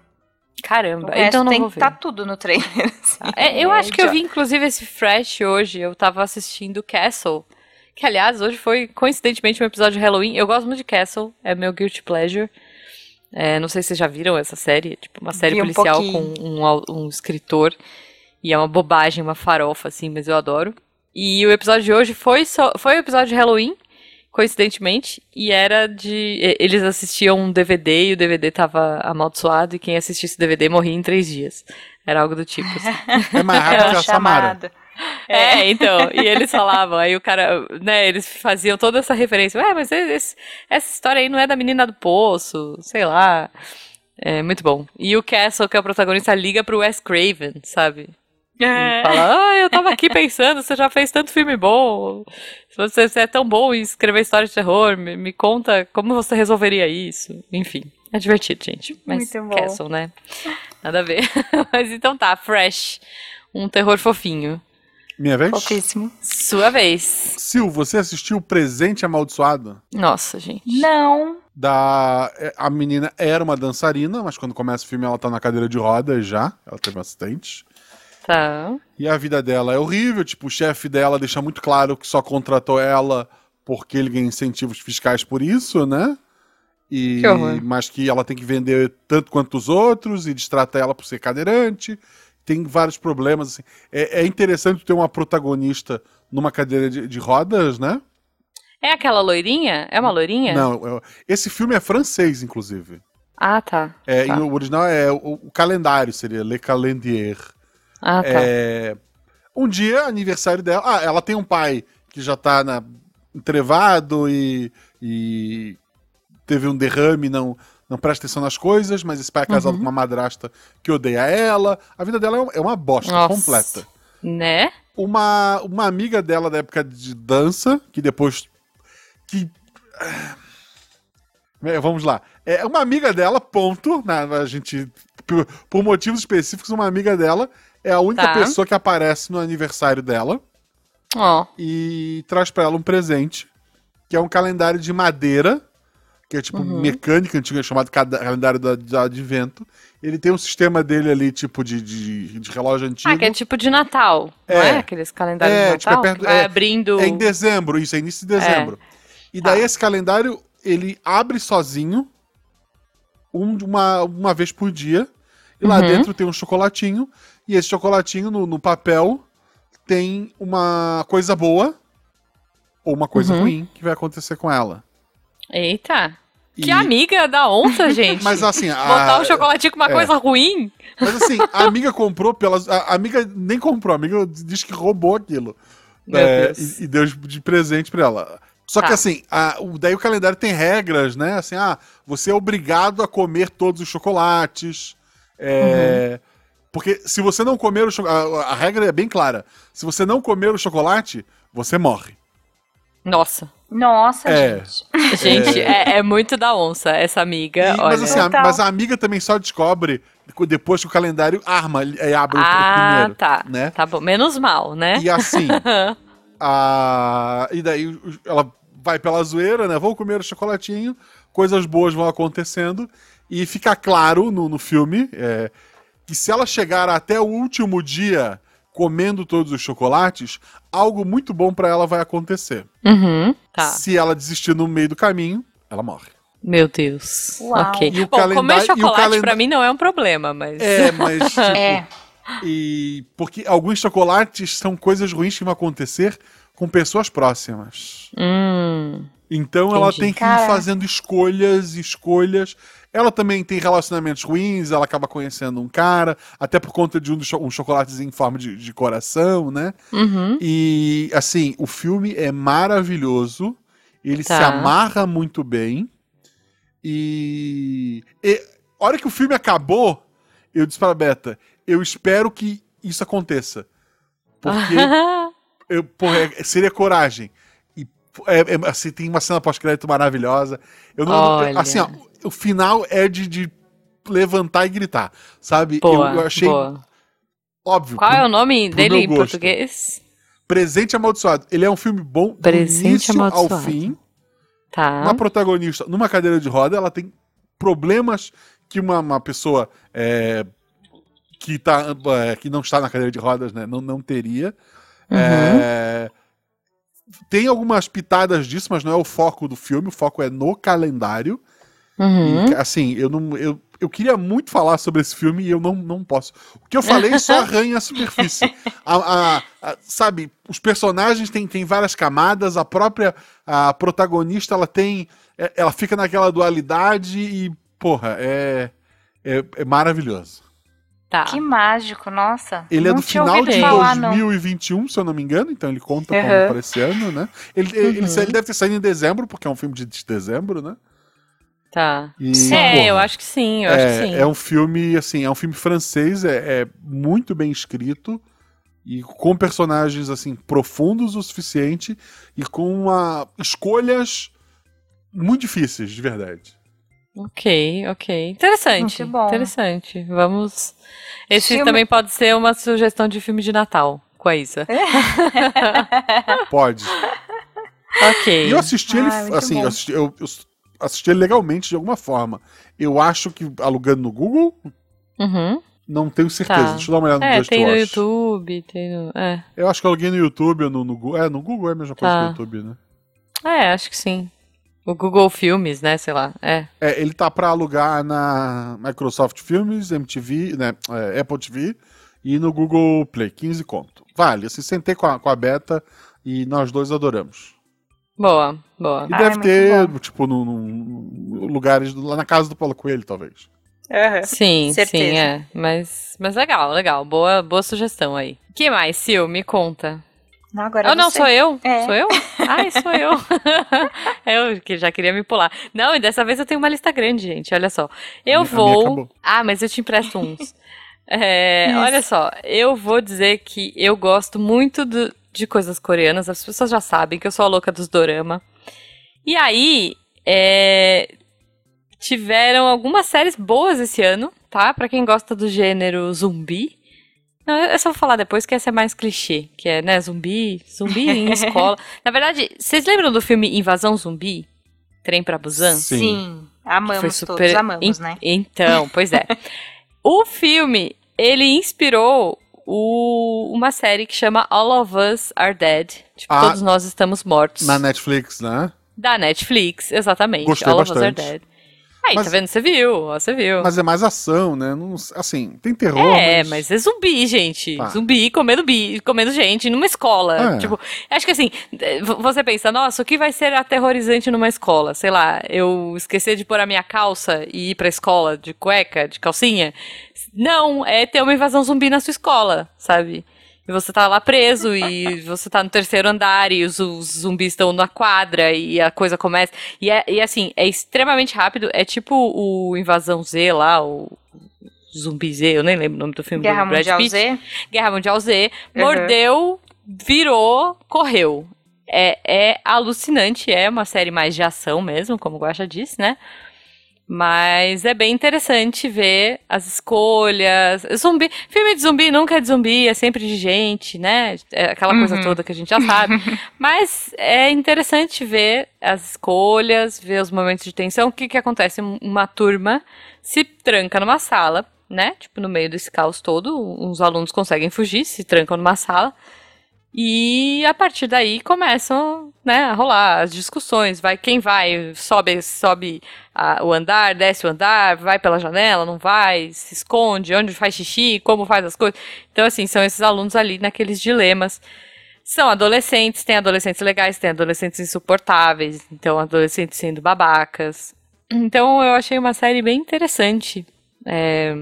Caramba, então não tem vou que ver. estar tudo no trailer. assim. É, eu É acho que eu vi, inclusive, esse Fresh hoje. Eu tava assistindo Castle. Que, aliás, hoje foi, coincidentemente, um episódio de Halloween. Eu gosto muito de Castle, é meu guilty pleasure. É, não sei se vocês já viram essa série. Tipo, uma série Vi um policial com um, um escritor. E é uma bobagem, uma farofa, assim, mas eu adoro. E o episódio de hoje foi, só, foi o episódio de Halloween, coincidentemente. E era de. Eles assistiam um DVD e o DVD tava amaldiçoado. E quem assistisse o DVD morria em três dias. Era algo do tipo, assim. É mais É rápido chamado. É, então, e eles falavam, aí o cara, né, eles faziam toda essa referência, ué, mas esse- essa história aí não é da menina do poço, sei lá. É muito bom. E o Castle, que é o protagonista, liga pro Wes Craven, sabe? E fala, ah, eu tava aqui pensando, você já fez tanto filme bom, você, você é tão bom em escrever história de terror, me, me conta como você resolveria isso. Enfim, é divertido, gente. Mas Muito bom. Castle, né? Nada a ver. mas então tá, Fresh, um terror fofinho. Minha vez? Fofíssimo. Sua vez. Sil, você assistiu o Presente Amaldiçoado? Nossa, gente. Não. Da. é, A menina era uma dançarina, mas quando começa o filme ela tá na cadeira de rodas já. Ela teve um acidente. Tá. E a vida dela é horrível, tipo, o chefe dela deixa muito claro que só contratou ela porque ele ganha incentivos fiscais por isso, né? E, Que mas que ela tem que vender tanto quanto os outros e destrata ela por ser cadeirante. Tem vários problemas. Assim. É, é interessante ter uma protagonista numa cadeira de, de rodas, né? É aquela loirinha? É uma loirinha? Não, é- esse filme é francês, inclusive. Ah, tá. É, Tá. o original é o, o calendário, seria Le Calendier. Ah, tá. É, um dia, aniversário dela. Ah, ela tem um pai que já tá na, entrevado e, e teve um derrame, não, não presta atenção nas coisas, mas esse pai é casado Uhum. com uma madrasta que odeia ela. A vida dela é é uma bosta Nossa. completa. Né? Uma, uma amiga dela da época de dança, que depois. que. É, Vamos lá. É uma amiga dela, ponto. né, a gente. Por, por motivos específicos, uma amiga dela é a única Tá. pessoa que aparece no aniversário dela Ó. e traz pra ela um presente, que é um calendário de madeira, que é tipo Uhum. mecânica, antiga, chamado calendário do, do advento. Ele tem um sistema dele ali, tipo de, de, de relógio antigo. Ah, que é tipo de Natal. Não É. é? Aqueles calendários É, de tipo, é Natal? perto- que vai é- abrindo. É em dezembro, isso, é início de dezembro. E daí Tá. esse calendário, ele abre sozinho um- uma, uma vez por dia. E lá Uhum. dentro tem um chocolatinho. E esse chocolatinho, no, no papel, tem uma coisa boa ou uma coisa Uhum. ruim que vai acontecer com ela. Eita. E- Que amiga da onça, gente. Mas assim, a, Botar o chocolatinho com uma é. coisa ruim? mas assim, a amiga comprou pelas. A amiga nem comprou, a amiga diz que roubou aquilo. Meu É, Deus. e, e deu de presente pra ela. Só que Tá. assim, a- o- daí o calendário tem regras, né? Assim, ah, você é obrigado a comer todos os chocolates. é, Uhum. Porque se você não comer o chocolate. A, a regra é bem clara. Se você não comer o chocolate, você morre. Nossa. Nossa, É. gente. Gente, é, é muito da onça, essa amiga. E- olha. mas assim, a, mas a amiga também só descobre depois que o calendário arma, é, abre o- o ah, primeiro. tá. Né? Tá bom. Menos mal, né? E assim, a... e daí ela vai pela zoeira, né? Vou comer o chocolatinho, coisas boas vão acontecendo. E fica claro no, no filme é, que se ela chegar até o último dia comendo todos os chocolates, algo muito bom pra ela vai acontecer. Uhum. Tá. Se ela desistir no meio do caminho, ela morre. Meu Deus. Uau. Ok. E o Bom, calendário- comer o chocolate calenda- pra mim não é um problema, mas. É, mas. tipo, É. E porque alguns chocolates são coisas ruins que vão acontecer com pessoas próximas. Hum. Então ela Entendi. tem que ir fazendo escolhas, escolhas. Ela também tem relacionamentos ruins, ela acaba conhecendo um cara, até por conta de um, cho- um chocolatezinho em forma de, de coração, né? Uhum. E assim, o filme é maravilhoso, ele Tá. se amarra muito bem. E, e a hora que o filme acabou, eu disse pra Beta, eu espero que isso aconteça. Porque eu, porra, é- seria coragem. E é, é- assim, tem uma cena pós-crédito maravilhosa. Eu não, assim, ó, o final é de, de levantar e gritar, sabe? boa, eu, eu achei boa. óbvio. Qual pro- é o nome dele em português? Presente Amaldiçoado. Ele é um filme bom do Presente início ao fim. Tá. Uma protagonista numa cadeira de roda, ela tem problemas que uma, uma pessoa é, que, tá, é, que não está na cadeira de rodas né, não, não teria. Uhum. É, tem algumas pitadas disso, mas não é o foco do filme, o foco é no calendário. Uhum. E, assim, eu não. Eu, eu queria muito falar sobre esse filme e eu não, não posso. O que eu falei só arranha a superfície. A- a- a- sabe, os personagens têm, têm várias camadas, a própria a protagonista ela tem. é- Ela fica naquela dualidade e, porra, é, é, é maravilhoso. Tá. Que mágico, nossa. Ele é Não do final de falar, não. 2021, se eu não me engano, então ele conta como Uhum. para esse ano, né? Ele, ele, Uhum. ele deve ter saído em dezembro, porque é um filme de, de dezembro, né? Tá. E, É, porra, eu acho que sim, eu acho que é, sim. é um filme, assim, é um filme francês, é, é muito bem escrito e com personagens, assim, profundos o suficiente e com uma, escolhas muito difíceis, de verdade. Ok, ok. Interessante. Muito bom. Interessante. Vamos. Esse Filme- também pode ser uma sugestão de filme de Natal com a Isa. Pode. ok. E eu assisti ele, Ah, assim, eu assisti, eu- eu assisti ele legalmente de alguma forma. Eu acho que alugando no Google, Uhum. não tenho certeza. Tá. Deixa eu dar uma olhada no É, Just tem no Watch. YouTube, tem no. É. Eu acho que eu aluguei no YouTube ou no, no Google. É, no Google é a mesma coisa Tá. que no YouTube, né? É, acho que sim. O Google Filmes, né? Sei lá. É. É, ele tá pra alugar na Microsoft Filmes, MTV, né, é, Apple TV e no Google Play, 15 conto. Vale, assim, sentei com a, com a Beta e nós dois adoramos. Boa, boa. E Ah, é deve ter, bom. tipo, no, no- lugares lá na casa do Paulo Coelho, talvez. Aham. Sim, Certeza. sim, é. Mas, mas legal, legal. Boa, boa sugestão aí. que mais, Sil? Me conta. Não, agora Ah, não, você. sou eu? É. Sou eu? Ai, sou eu. eu que já queria me pular. Não, e dessa vez eu tenho uma lista grande, gente. Olha só. Eu A vou. Ah, mas eu te empresto uns. É, Isso. olha só, eu vou dizer que eu gosto muito do- de coisas coreanas. As pessoas já sabem que eu sou a louca dos dorama. E aí, é, tiveram algumas séries boas esse ano, tá? Pra quem gosta do gênero zumbi. Não, eu só vou falar depois que essa é mais clichê, que é, né, zumbi, zumbi em escola. Na verdade, vocês lembram do filme Invasão Zumbi? Trem pra Busan? Sim. Sim, amamos Foi todos, super- amamos, En- né? Então, pois é. o filme, ele inspirou o- uma série que chama All of Us Are Dead. Tipo, Ah, todos nós estamos mortos. Na Netflix, né? Da Netflix, exatamente. Gostei All of Us bastante. Are Dead. Aí, Mas- tá vendo? Você viu, ó, você viu. Mas é mais ação, né? Não- assim, tem terror, É, mas... mas é zumbi, gente. Tá. Zumbi comendo bi, comendo gente numa escola. É. Tipo, acho que assim, eh, você pensa, nossa, o que vai ser aterrorizante numa escola? Sei lá, eu esquecer de pôr a minha calça e ir pra escola de cueca, de calcinha? Não, é ter uma invasão zumbi na sua escola, sabe? E você tá lá preso e você tá no terceiro andar e os, os zumbis estão na quadra e a coisa começa. E, é, e assim, é extremamente rápido. É tipo o Invasão Z lá, o Zumbi Z, eu nem lembro o nome do filme Guerra do Brad Mundial Pitt. Z. Guerra Mundial Z. Uhum. Mordeu, virou, correu. É, é alucinante, é uma série mais de ação mesmo, como o Guaxa disse, né? Mas é bem interessante ver as escolhas. Zumbi, filme de zumbi nunca é de zumbi, é sempre de gente, né? É aquela coisa Uhum. toda que a gente já sabe. Mas é interessante ver as escolhas, ver os momentos de tensão. O que que acontece? Uma turma se tranca numa sala, né? Tipo, no meio desse caos todo, uns alunos conseguem fugir, se trancam numa sala. E a partir daí começam, né, a rolar as discussões. Vai quem vai, sobe, sobe a- o andar, desce o andar, vai pela janela, não vai, se esconde, onde faz xixi, como faz as coisas. Então, assim, são esses alunos ali naqueles dilemas. São adolescentes, tem adolescentes legais, tem adolescentes insuportáveis, então adolescentes sendo babacas. Então eu achei uma série bem interessante é,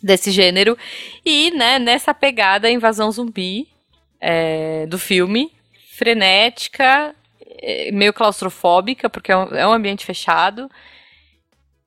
desse gênero. E, né, nessa pegada invasão zumbi é, do filme, frenética, é, meio claustrofóbica, porque é um, é um ambiente fechado.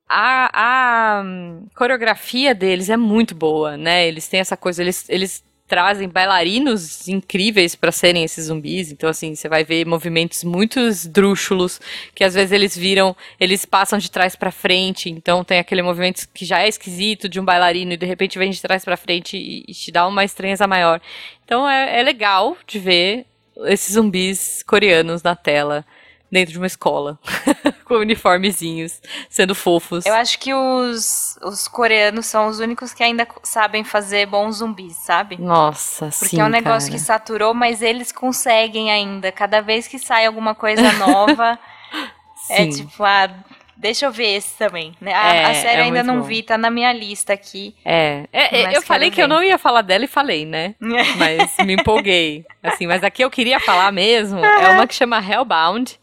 a, a hum, coreografia deles é muito boa, né? Eles têm essa coisa, eles, eles trazem bailarinos incríveis para serem esses zumbis. Então, assim, você vai ver movimentos muito esdrúxulos, que às vezes eles viram, eles passam de trás para frente. Então, tem aquele movimento que já é esquisito de um bailarino e de repente vem de trás para frente e, e, te dá uma estranheza maior. Então, é, é legal de ver esses zumbis coreanos na tela dentro de uma escola, com uniformezinhos, sendo fofos. Eu acho que os, os coreanos são os únicos que ainda sabem fazer bons zumbis, sabe? Nossa, Porque sim, é um negócio cara. que saturou, mas eles conseguem ainda. Cada vez que sai alguma coisa nova, é tipo, ah, deixa eu ver esse também. né? A, É, a série é ainda não bom. vi, tá na minha lista aqui. É, é, é, eu falei quero que eu ver. não ia falar dela e falei, né? Mas me empolguei. Assim, mas a que eu queria falar mesmo é uma que chama Hellbound.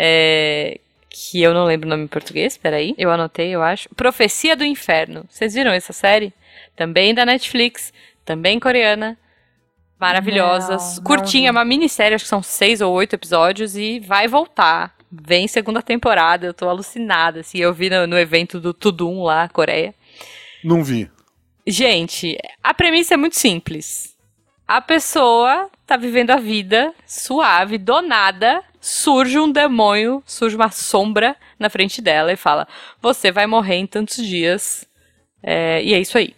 É, que eu não lembro o nome em português, peraí. Eu anotei, eu acho. Profecia do Inferno. Vocês viram essa série? Também da Netflix, também coreana. Maravilhosa. Não, não curtinha, vi. uma minissérie, acho que são seis ou oito episódios e vai voltar. Vem segunda temporada, eu tô alucinada. Assim, eu vi no, no evento do Tudum lá, Coreia. Não vi. Gente, a premissa é muito simples. A pessoa tá vivendo a vida suave, do nada, surge um demônio, surge uma sombra na frente dela e fala: Você vai morrer em tantos dias. É, e é isso aí.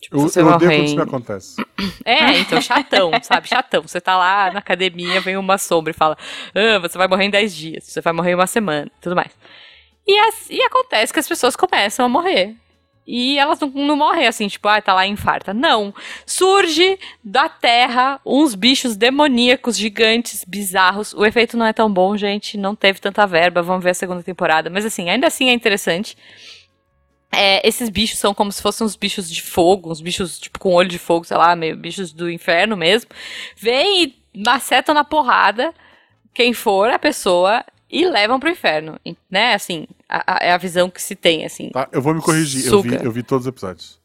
Tipo, Eu, você eu odeio quando isso me acontece. É, então, chatão, sabe? Chatão. Você tá lá na academia, vem uma sombra e fala: ah, Você vai morrer em 10 dias, você vai morrer em uma semana, tudo mais. E, as- e acontece que as pessoas começam a morrer. E elas não, não morrem assim, tipo, ah, tá lá infarta. Não. Surge da terra uns bichos demoníacos, gigantes, bizarros. O efeito não é tão bom, gente. Não teve tanta verba. Vamos ver a segunda temporada. Mas assim, ainda assim é interessante. É, esses bichos são como se fossem uns bichos de fogo, uns bichos tipo com olho de fogo, sei lá, meio bichos do inferno mesmo. Vêm e macetam na porrada quem for a pessoa e levam pro inferno, né? Assim, a- a- é a visão que se tem, assim. Tá? Eu vou me corrigir. Eu vi, eu vi todos os episódios.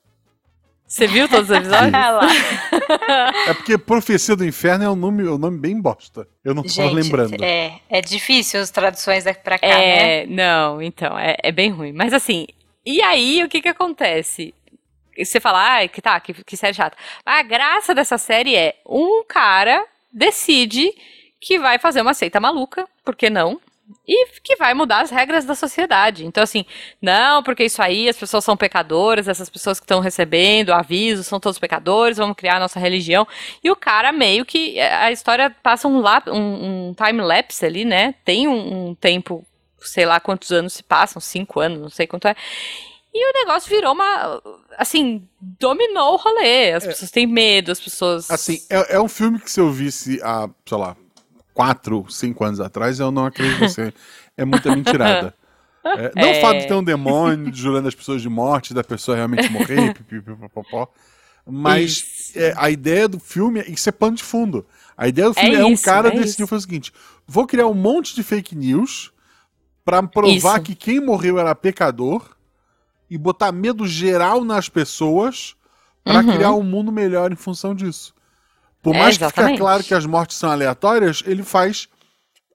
Você viu todos os episódios? Lá. É porque Profecia do Inferno é um nome, é um nome bem bosta. Eu não tô lembrando. é, é difícil as traduções daqui pra cá, né? É, não, então, é, é bem ruim. Mas assim, e aí o que que acontece? Você fala, ah, que tá, que, que série chata. A graça dessa série é um cara decide que vai fazer uma seita maluca, por que não? E que vai mudar as regras da sociedade. Então, assim, não, porque isso aí, as pessoas são pecadoras, essas pessoas que estão recebendo aviso são todos pecadores, vamos criar a nossa religião. E o cara meio que. A história passa um, lap, um, um time-lapse ali, né? Tem um, um tempo, sei lá quantos anos se passam, cinco anos, não sei quanto é. E o negócio virou uma. Assim, dominou o rolê. As pessoas têm medo, as pessoas. Assim, é, é um filme que se eu visse há, sei lá, quatro, cinco anos atrás, eu não acredito que você é muita mentirada. É, não É. o fato de ter um demônio jurando as pessoas de morte, da pessoa realmente morrer, pipipipopopó, mas é, a ideia do filme, isso é pano de fundo. A ideia do filme é, um isso, cara é decidiu fazer o seguinte: vou criar um monte de fake news pra provar Isso. que quem morreu era pecador e botar medo geral nas pessoas pra Uhum. criar um mundo melhor em função disso. Por É, mais que fique claro que as mortes são aleatórias, ele faz.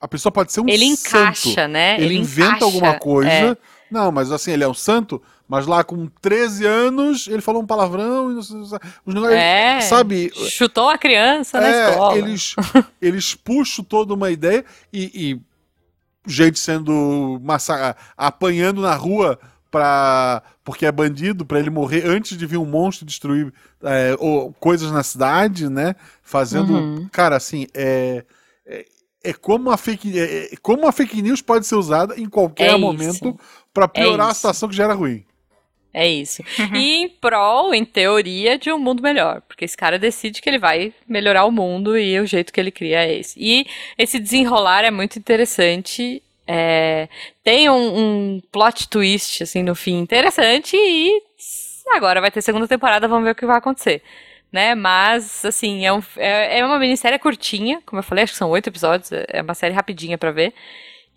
A pessoa pode ser um Ele santo. encaixa, né? Ele, inventa encaixa, alguma coisa. é. Não, mas assim, ele é um santo, mas lá com 13 anos ele falou um palavrão e os negócios, É. sabe? Chutou a criança na É, escola. eles, eles puxam toda uma ideia e, e gente sendo massa apanhando na rua pra, porque é bandido, pra ele morrer antes de vir um monstro destruir é, ou, coisas na cidade, né? Fazendo. Uhum. Cara, assim, é. é é como a fake, é, é como a fake news pode ser usada em qualquer É momento pra piorar a situação que já era ruim. É isso. E em prol, em teoria, de um mundo melhor. Porque esse cara decide que ele vai melhorar o mundo e o jeito que ele cria é esse. E esse desenrolar é muito interessante. É, tem um, um plot twist, assim, no fim interessante e agora vai ter segunda temporada, vamos ver o que vai acontecer. Né? Mas, assim, é, um, é, é uma minissérie curtinha, como eu falei, acho que são oito episódios, é uma série rapidinha pra ver.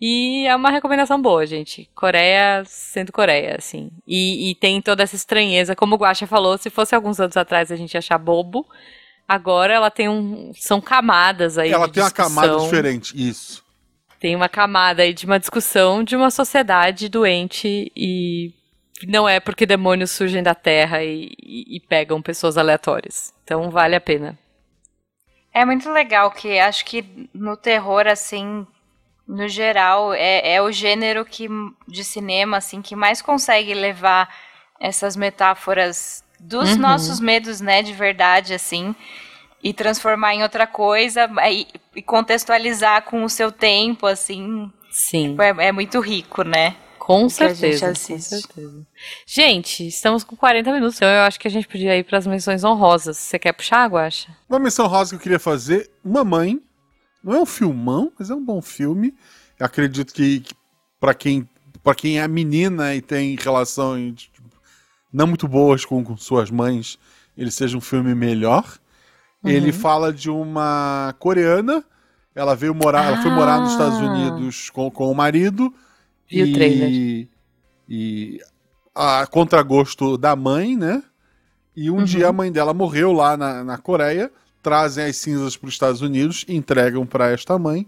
E é uma recomendação boa, gente. Coreia sendo Coreia, assim. E, e tem toda essa estranheza. Como o Guaxa falou, se fosse alguns anos atrás a gente ia achar bobo. Agora ela tem um. São camadas aí. Ela tem uma camada discussão. diferente. Isso. Tem uma camada aí de uma discussão de uma sociedade doente e não é porque demônios surgem da terra e, e, e pegam pessoas aleatórias. Então vale a pena. É muito legal que acho que no terror, assim, no geral, é, é o gênero que, de cinema, assim, que mais consegue levar essas metáforas dos Uhum. nossos medos, né, de verdade, assim, e transformar em outra coisa e, e contextualizar com o seu tempo, assim, Sim, é, é muito rico, né? com certeza. Com certeza. Gente, estamos com 40 minutos, então eu acho que a gente podia ir para as menções honrosas. Você quer puxar, Guaxa? Uma menção rosa que eu queria fazer, Mamãe. Não é um filmão, mas é um bom filme. Eu acredito que, que para quem para quem é menina e tem relações tipo, não muito boas com, com suas mães, ele seja um filme melhor. Ele fala de uma coreana, ela veio morar, ela foi morar nos Estados Ah. Unidos com, com o marido o e, trailer. e a contragosto da mãe, né? E um Uhum. dia a mãe dela morreu lá na, na Coreia, trazem as cinzas para os Estados Unidos, e entregam para esta mãe.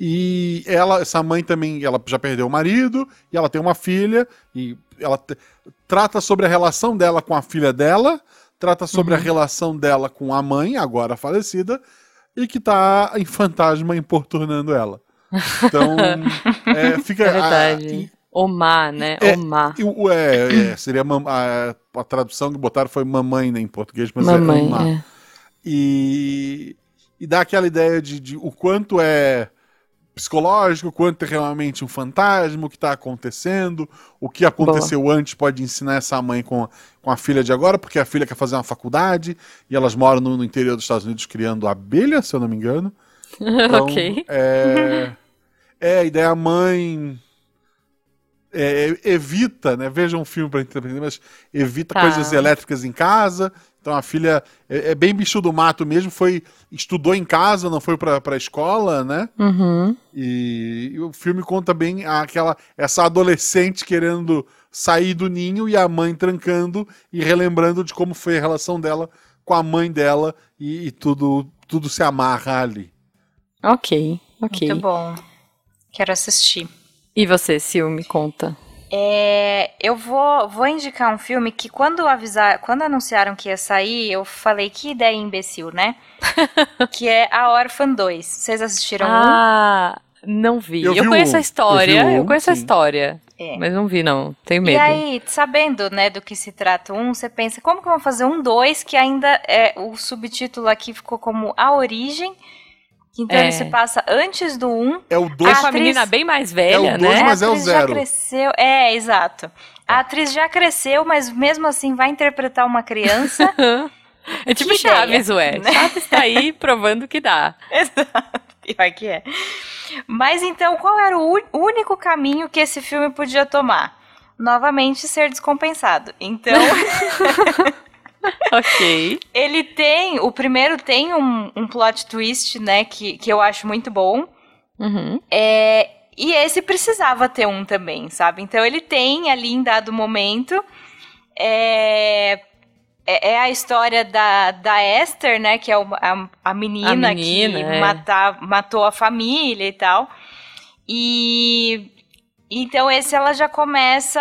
E ela, essa mãe também, ela já perdeu o marido e ela tem uma filha e ela trata sobre a relação dela com a filha dela, trata sobre Uhum. a relação dela com a mãe, agora falecida, e que tá em fantasma importunando ela. Então, é, fica É a- verdade. Omar, né? É, Omar. é, é, seria a, a tradução que botaram foi mamãe né, em português, mas Mamãe, é Omar. é. E, e dá aquela ideia de, de o quanto é psicológico, quanto é realmente um fantasma, o que está acontecendo, o que aconteceu antes pode ensinar essa mãe com, a- com a filha de agora, porque a filha quer fazer uma faculdade e elas moram no, no interior dos Estados Unidos criando abelha, se eu não me engano. Então, ok. É, é, e daí a mãe é, evita, né? Veja um filme para entender, mas evita Tá. coisas elétricas em casa. Então a filha é, é bem bicho do mato mesmo, foi estudou em casa, não foi pra pra escola, né? Uhum. E, e o filme conta bem aquela essa adolescente querendo sair do ninho e a mãe trancando e relembrando de como foi a relação dela com a mãe dela e, e tudo tudo se amarra ali. Ok, ok. Muito bom. Quero assistir. E você, Sil, me conta. É, eu vou, vou indicar um filme que quando avisar, quando anunciaram que ia sair, eu falei que ideia imbecil, né? que é A Órfã 2. Vocês assistiram um? Ah, não vi. Eu Eu, vi conheço um. a história, Eu vi eu, um, conheço a sim. história. É. Mas não vi, não. Tenho medo. E aí, sabendo, né, do que se trata um, você pensa, como que vão fazer um dois que ainda é o subtítulo aqui ficou como A Origem, então É. ele se passa antes do um. É o É dois com a atriz- menina bem mais É velha, o dois, né? mas é o atriz zero. já cresceu, é, exato. A atriz já cresceu, mas mesmo assim vai interpretar uma criança. É tipo Que Chaves, ideia, ué. né? Chaves tá aí provando que dá. Exato, pior que é. Mas então, qual era o único caminho que esse filme podia tomar? Novamente, ser descompensado. Então, Ok. ele tem. O primeiro tem um, um plot twist, né? Que, que eu acho muito bom. Uhum. É, e esse precisava ter um também, sabe? Então ele tem ali em dado momento. É, é, é a história da, da Esther, né? Que é uma- a, a, menina A menina, que é. mata- matou a família e tal. E. Então esse ela já começa.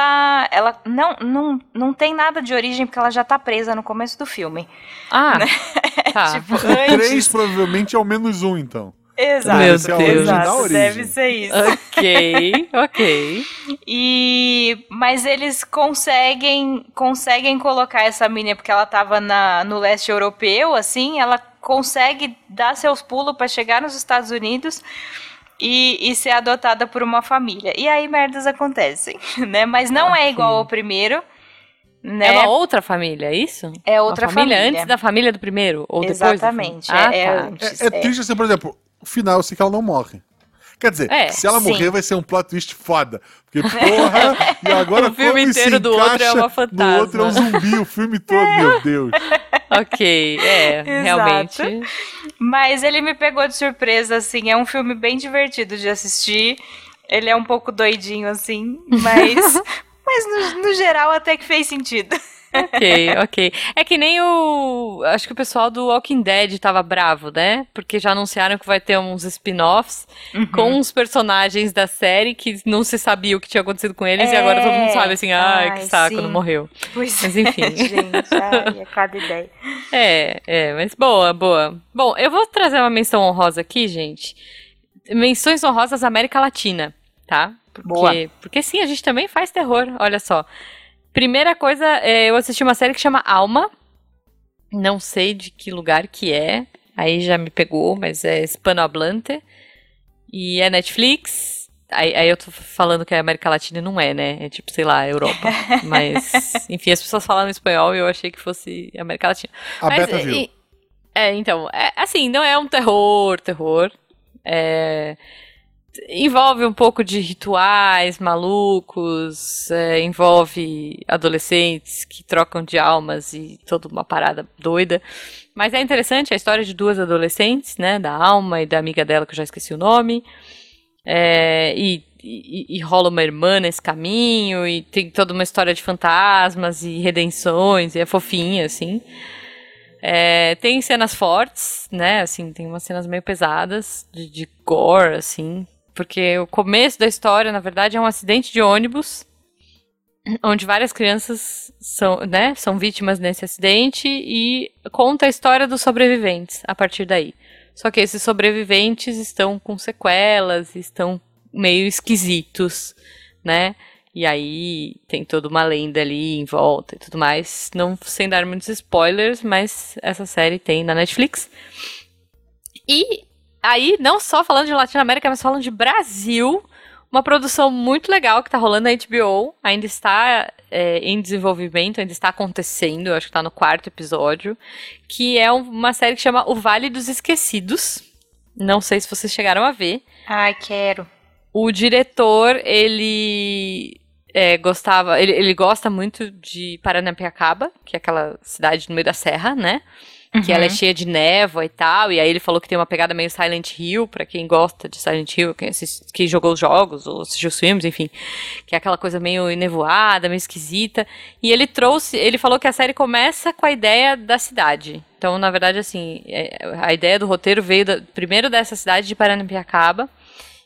Ela não, não, não tem nada de origem, porque ela já tá presa no começo do filme. Ah, tá. Tipo, O três antes. provavelmente é o menos um, então. Exato. Meu é Deus. origem. deve ser isso. ok, ok. E mas eles conseguem conseguem colocar essa menina porque ela tava na, no leste europeu, assim, ela consegue dar seus pulos para chegar nos Estados Unidos e, e ser adotada por uma família. E aí merdas acontecem, né? Mas não é igual ao primeiro, né? É uma outra família, é isso? É outra uma família, família. antes da família do primeiro? Ou depois? do Exatamente, é- ah, é tá. antes. É, é triste assim, por exemplo, o final eu sei que ela não morre. Quer dizer, É, se ela sim. morrer vai ser um plot twist foda. Porque, porra, e agora O filme como se inteiro do outro é uma fantasma. Outro é um zumbi, o filme todo, meu Deus. Ok, é, realmente. Mas ele me pegou de surpresa, assim. É um filme bem divertido de assistir. Ele é um pouco doidinho, assim, mas, mas no, no geral até que fez sentido. Ok, ok. É que nem o. Acho que o pessoal do Walking Dead tava bravo, né? Porque já anunciaram que vai ter uns spin-offs Uhum. com uns personagens da série que não se sabia o que tinha acontecido com eles e É. agora todo mundo sabe assim, ai, que Ai, saco, sim. não morreu. Pois Mas é, enfim. gente, ai, é cada ideia. É, é, mas boa, boa. Bom, eu vou trazer uma menção honrosa aqui, gente. Menções honrosas América Latina, tá? Porque, Boa. Porque sim, a gente também faz terror, olha só. Primeira coisa, é, eu assisti uma série que chama Alma. Não sei de que lugar que é. Aí já me pegou, mas é hispanohablante. E é Netflix. Aí, aí eu tô falando que é América Latina e não é, né? É tipo, sei lá, Europa. Mas, enfim, as pessoas falam espanhol e eu achei que fosse América Latina. A Mas, Beta viu. e- É, então, é, assim, não é um terror, terror. É, envolve um pouco de rituais malucos, é, envolve adolescentes que trocam de almas e toda uma parada doida. Mas é interessante a história de duas adolescentes, né? Da alma e da amiga dela, que eu já esqueci o nome. É, e, e- e rola uma irmã nesse caminho, e tem toda uma história de fantasmas e redenções, e é fofinha, assim. É, tem cenas fortes, né? Assim, tem umas cenas meio pesadas, de, de gore, assim. Porque o começo da história, na verdade, é um acidente de ônibus, onde várias crianças são, né, são vítimas nesse acidente e conta a história dos sobreviventes a partir daí. Só que esses sobreviventes estão com sequelas, estão meio esquisitos, né? E aí tem toda uma lenda ali em volta e tudo mais. Não sem dar muitos spoilers, mas essa série tem na Netflix. E aí, não só falando de Latinoamérica, mas falando de Brasil, uma produção muito legal que tá rolando na HBO, ainda está é, em desenvolvimento, ainda está acontecendo, acho que tá no quarto episódio, que é um- uma série que chama O Vale dos Esquecidos. Não sei se vocês chegaram a ver. Ai, quero. O diretor, ele é, gostava, ele, ele gosta muito de Paranapiacaba, que é aquela cidade no meio da serra, né? Que ela é cheia de névoa e tal, e aí ele falou que tem uma pegada meio Silent Hill, pra quem gosta de Silent Hill, quem, assist, quem jogou os jogos ou assistiu os filmes, enfim, que é aquela coisa meio nevoada, meio esquisita. E ele trouxe, ele falou que a série começa com a ideia da cidade. Então, na verdade, assim, é, a ideia do roteiro veio da- primeiro dessa cidade de Paranapiacaba,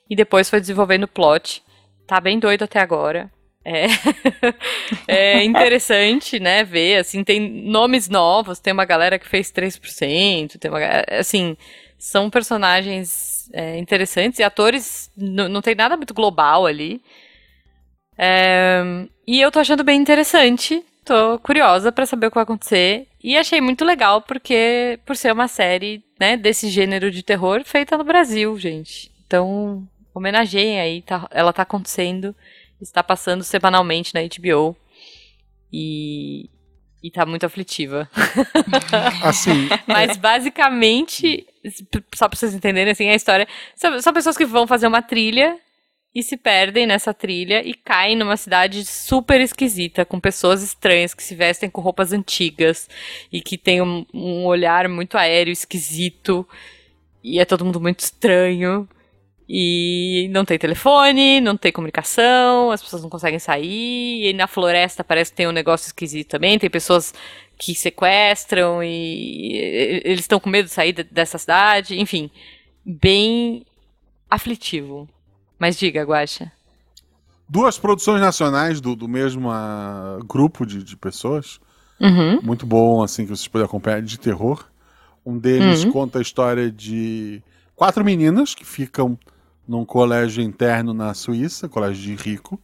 e depois foi desenvolvendo o plot. Tá bem doido até agora. É, é interessante, né, ver, assim, tem nomes novos, tem uma galera que fez 3%, tem uma, assim, são personagens é, interessantes e atores, não tem nada muito global ali. É, e eu tô achando bem interessante, tô curiosa pra saber o que vai acontecer e achei muito legal porque, por ser uma série, né, desse gênero de terror feita no Brasil, gente. Então, homenageiem aí, tá- ela tá acontecendo, está passando semanalmente na HBO e, e tá muito aflitiva. Assim, Mas basicamente, só pra vocês entenderem assim, a história. São, são pessoas que vão fazer uma trilha e se perdem nessa trilha e caem numa cidade super esquisita, com pessoas estranhas que se vestem com roupas antigas e que têm um, um olhar muito aéreo, esquisito. E é todo mundo muito estranho. E não tem telefone, não tem comunicação, as pessoas não conseguem sair. E na floresta parece que tem um negócio esquisito também. Tem pessoas que sequestram e eles estão com medo de sair de- dessa cidade. Enfim, bem aflitivo. Mas diga, Guaxa. duas produções nacionais do, do mesmo ah, grupo de, de pessoas. Uhum. Muito bom, assim, que vocês podem acompanhar, de terror. Um deles Uhum. conta a história de quatro meninas que ficam num colégio interno na Suíça, colégio de rico,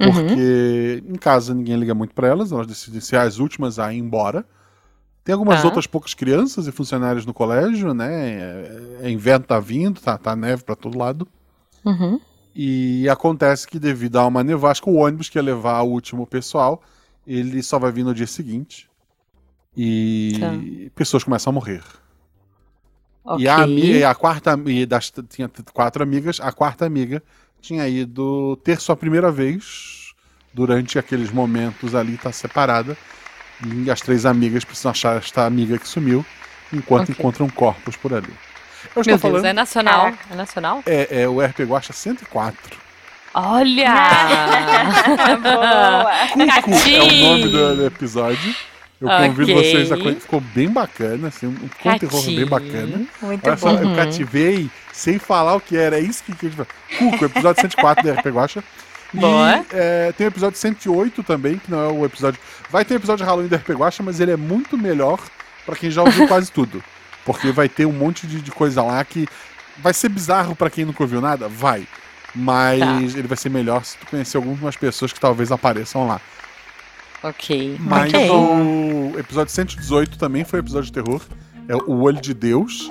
Uhum. porque em casa ninguém liga muito pra elas, elas decidem ser as últimas a ir embora. Tem algumas Tá. outras poucas crianças e funcionários no colégio, né? É, é inverno tá vindo, tá, tá neve pra todo lado. Uhum. E acontece que devido a uma nevasca, o ônibus que ia levar o último pessoal, ele só vai vir no dia seguinte. E Tá. pessoas começam a morrer. Ok. E a, ami- e a quarta e das, tinha quatro amigas, a quarta amiga tinha ido ter sua primeira vez durante aqueles momentos ali, tá separada. E as três amigas precisam achar esta amiga que sumiu, enquanto Ok. encontram corpos por ali. Eu estou Meu Deus, falando, é nacional. Caraca. É nacional? é, é o RP Guacha 104. Olha! Boa! Cuco é o nome do episódio. Eu convido Ok. vocês a conhecer. Ficou bem bacana, assim, um terror bem bacana. Muito Olha só, bom. eu cativei sem falar o que era. É isso que, que a gente vai. Cuco, episódio 104 da RP Guacha. E, Boa. é, tem o episódio 108 também, que não é o episódio. Vai ter o episódio de Halloween da RP Guacha, mas ele é muito melhor pra quem já ouviu quase tudo. Porque vai ter um monte de, de coisa lá que vai ser bizarro pra quem nunca ouviu nada? Vai. Mas Tá. ele vai ser melhor se tu conhecer algumas pessoas que talvez apareçam lá. Ok. Mas ok. o episódio 118 também foi episódio de terror. É o Olho de Deus.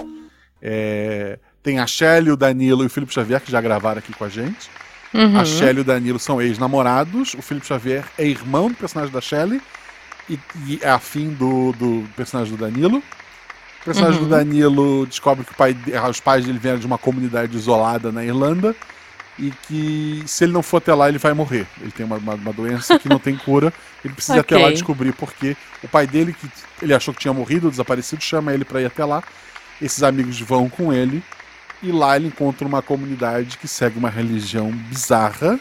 É, Tem a Shelly, o Danilo e o Felipe Xavier, que já gravaram aqui com a gente. Uhum. A Shelly e o Danilo são ex-namorados. O Felipe Xavier é irmão do personagem da Shelly. E, e é afim do, do personagem do Danilo. O personagem Uhum. do Danilo descobre que pai de- os pais dele vieram de uma comunidade isolada na Irlanda. E que se ele não for até lá, ele vai morrer. Ele tem uma, uma- uma doença que não tem cura. Ele precisa ir até lá descobrir porque o pai dele, que ele achou que tinha morrido, desaparecido, chama ele para ir até lá. Esses amigos vão com ele. E lá ele encontra uma comunidade que segue uma religião bizarra.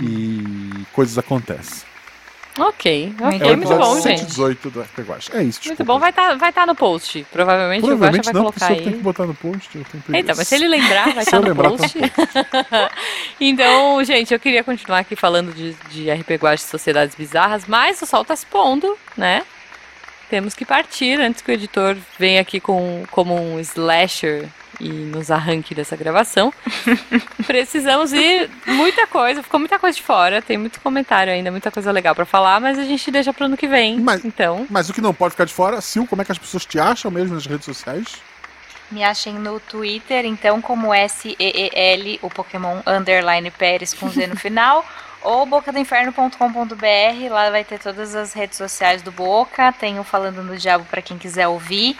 E coisas acontecem. Ok, Muito ok, É o muito bom, gente. 118 do RP Guacha. É isso, Muito desculpa. bom, vai estar vai tá no post. Provavelmente, Provavelmente o Guaxa vai não, colocar senhor tem que aí. botar no post. Eu tenho preguiça. mas se ele lembrar, vai estar eu no lembrar, tá post. então, gente, eu queria continuar aqui falando de, de RP Guacha e Sociedades Bizarras, mas o sol tá se pondo, né? Temos que partir antes que o editor venha aqui com, como um slasher e nos arranque dessa gravação. Precisamos ir muita coisa, ficou muita coisa de fora, tem muito comentário ainda, muita coisa legal pra falar, mas a gente deixa pro ano que vem. Mas- Então, Mas o que não pode ficar de fora, Sil, como é que as pessoas te acham mesmo nas redes sociais? Me achem no Twitter, então, como S-E-E-L, o Pokémon underline Pérez com Z no final, ou bocadoinferno.com.br, lá vai ter todas as redes sociais do Boca, tem o Falando no Diabo pra quem quiser ouvir,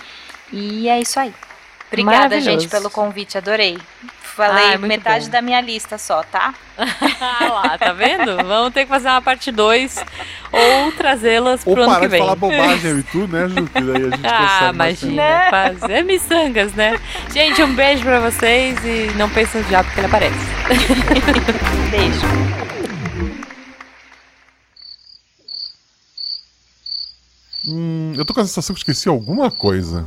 e é isso aí. Obrigada, gente, pelo convite, adorei. Falei muito metade bom. da minha lista só, tá? ah lá, tá vendo? Vamos ter que fazer uma parte 2 ou trazê-las Ou pro ano parar que de vem. falar bobagem eu e tu, né, Ju? Que daí a gente Ah, imagina, fazer miçangas, né? Gente, um beijo pra vocês e não pensem no diabo que ele aparece. Beijo. Hum, eu tô com a sensação que esqueci alguma coisa.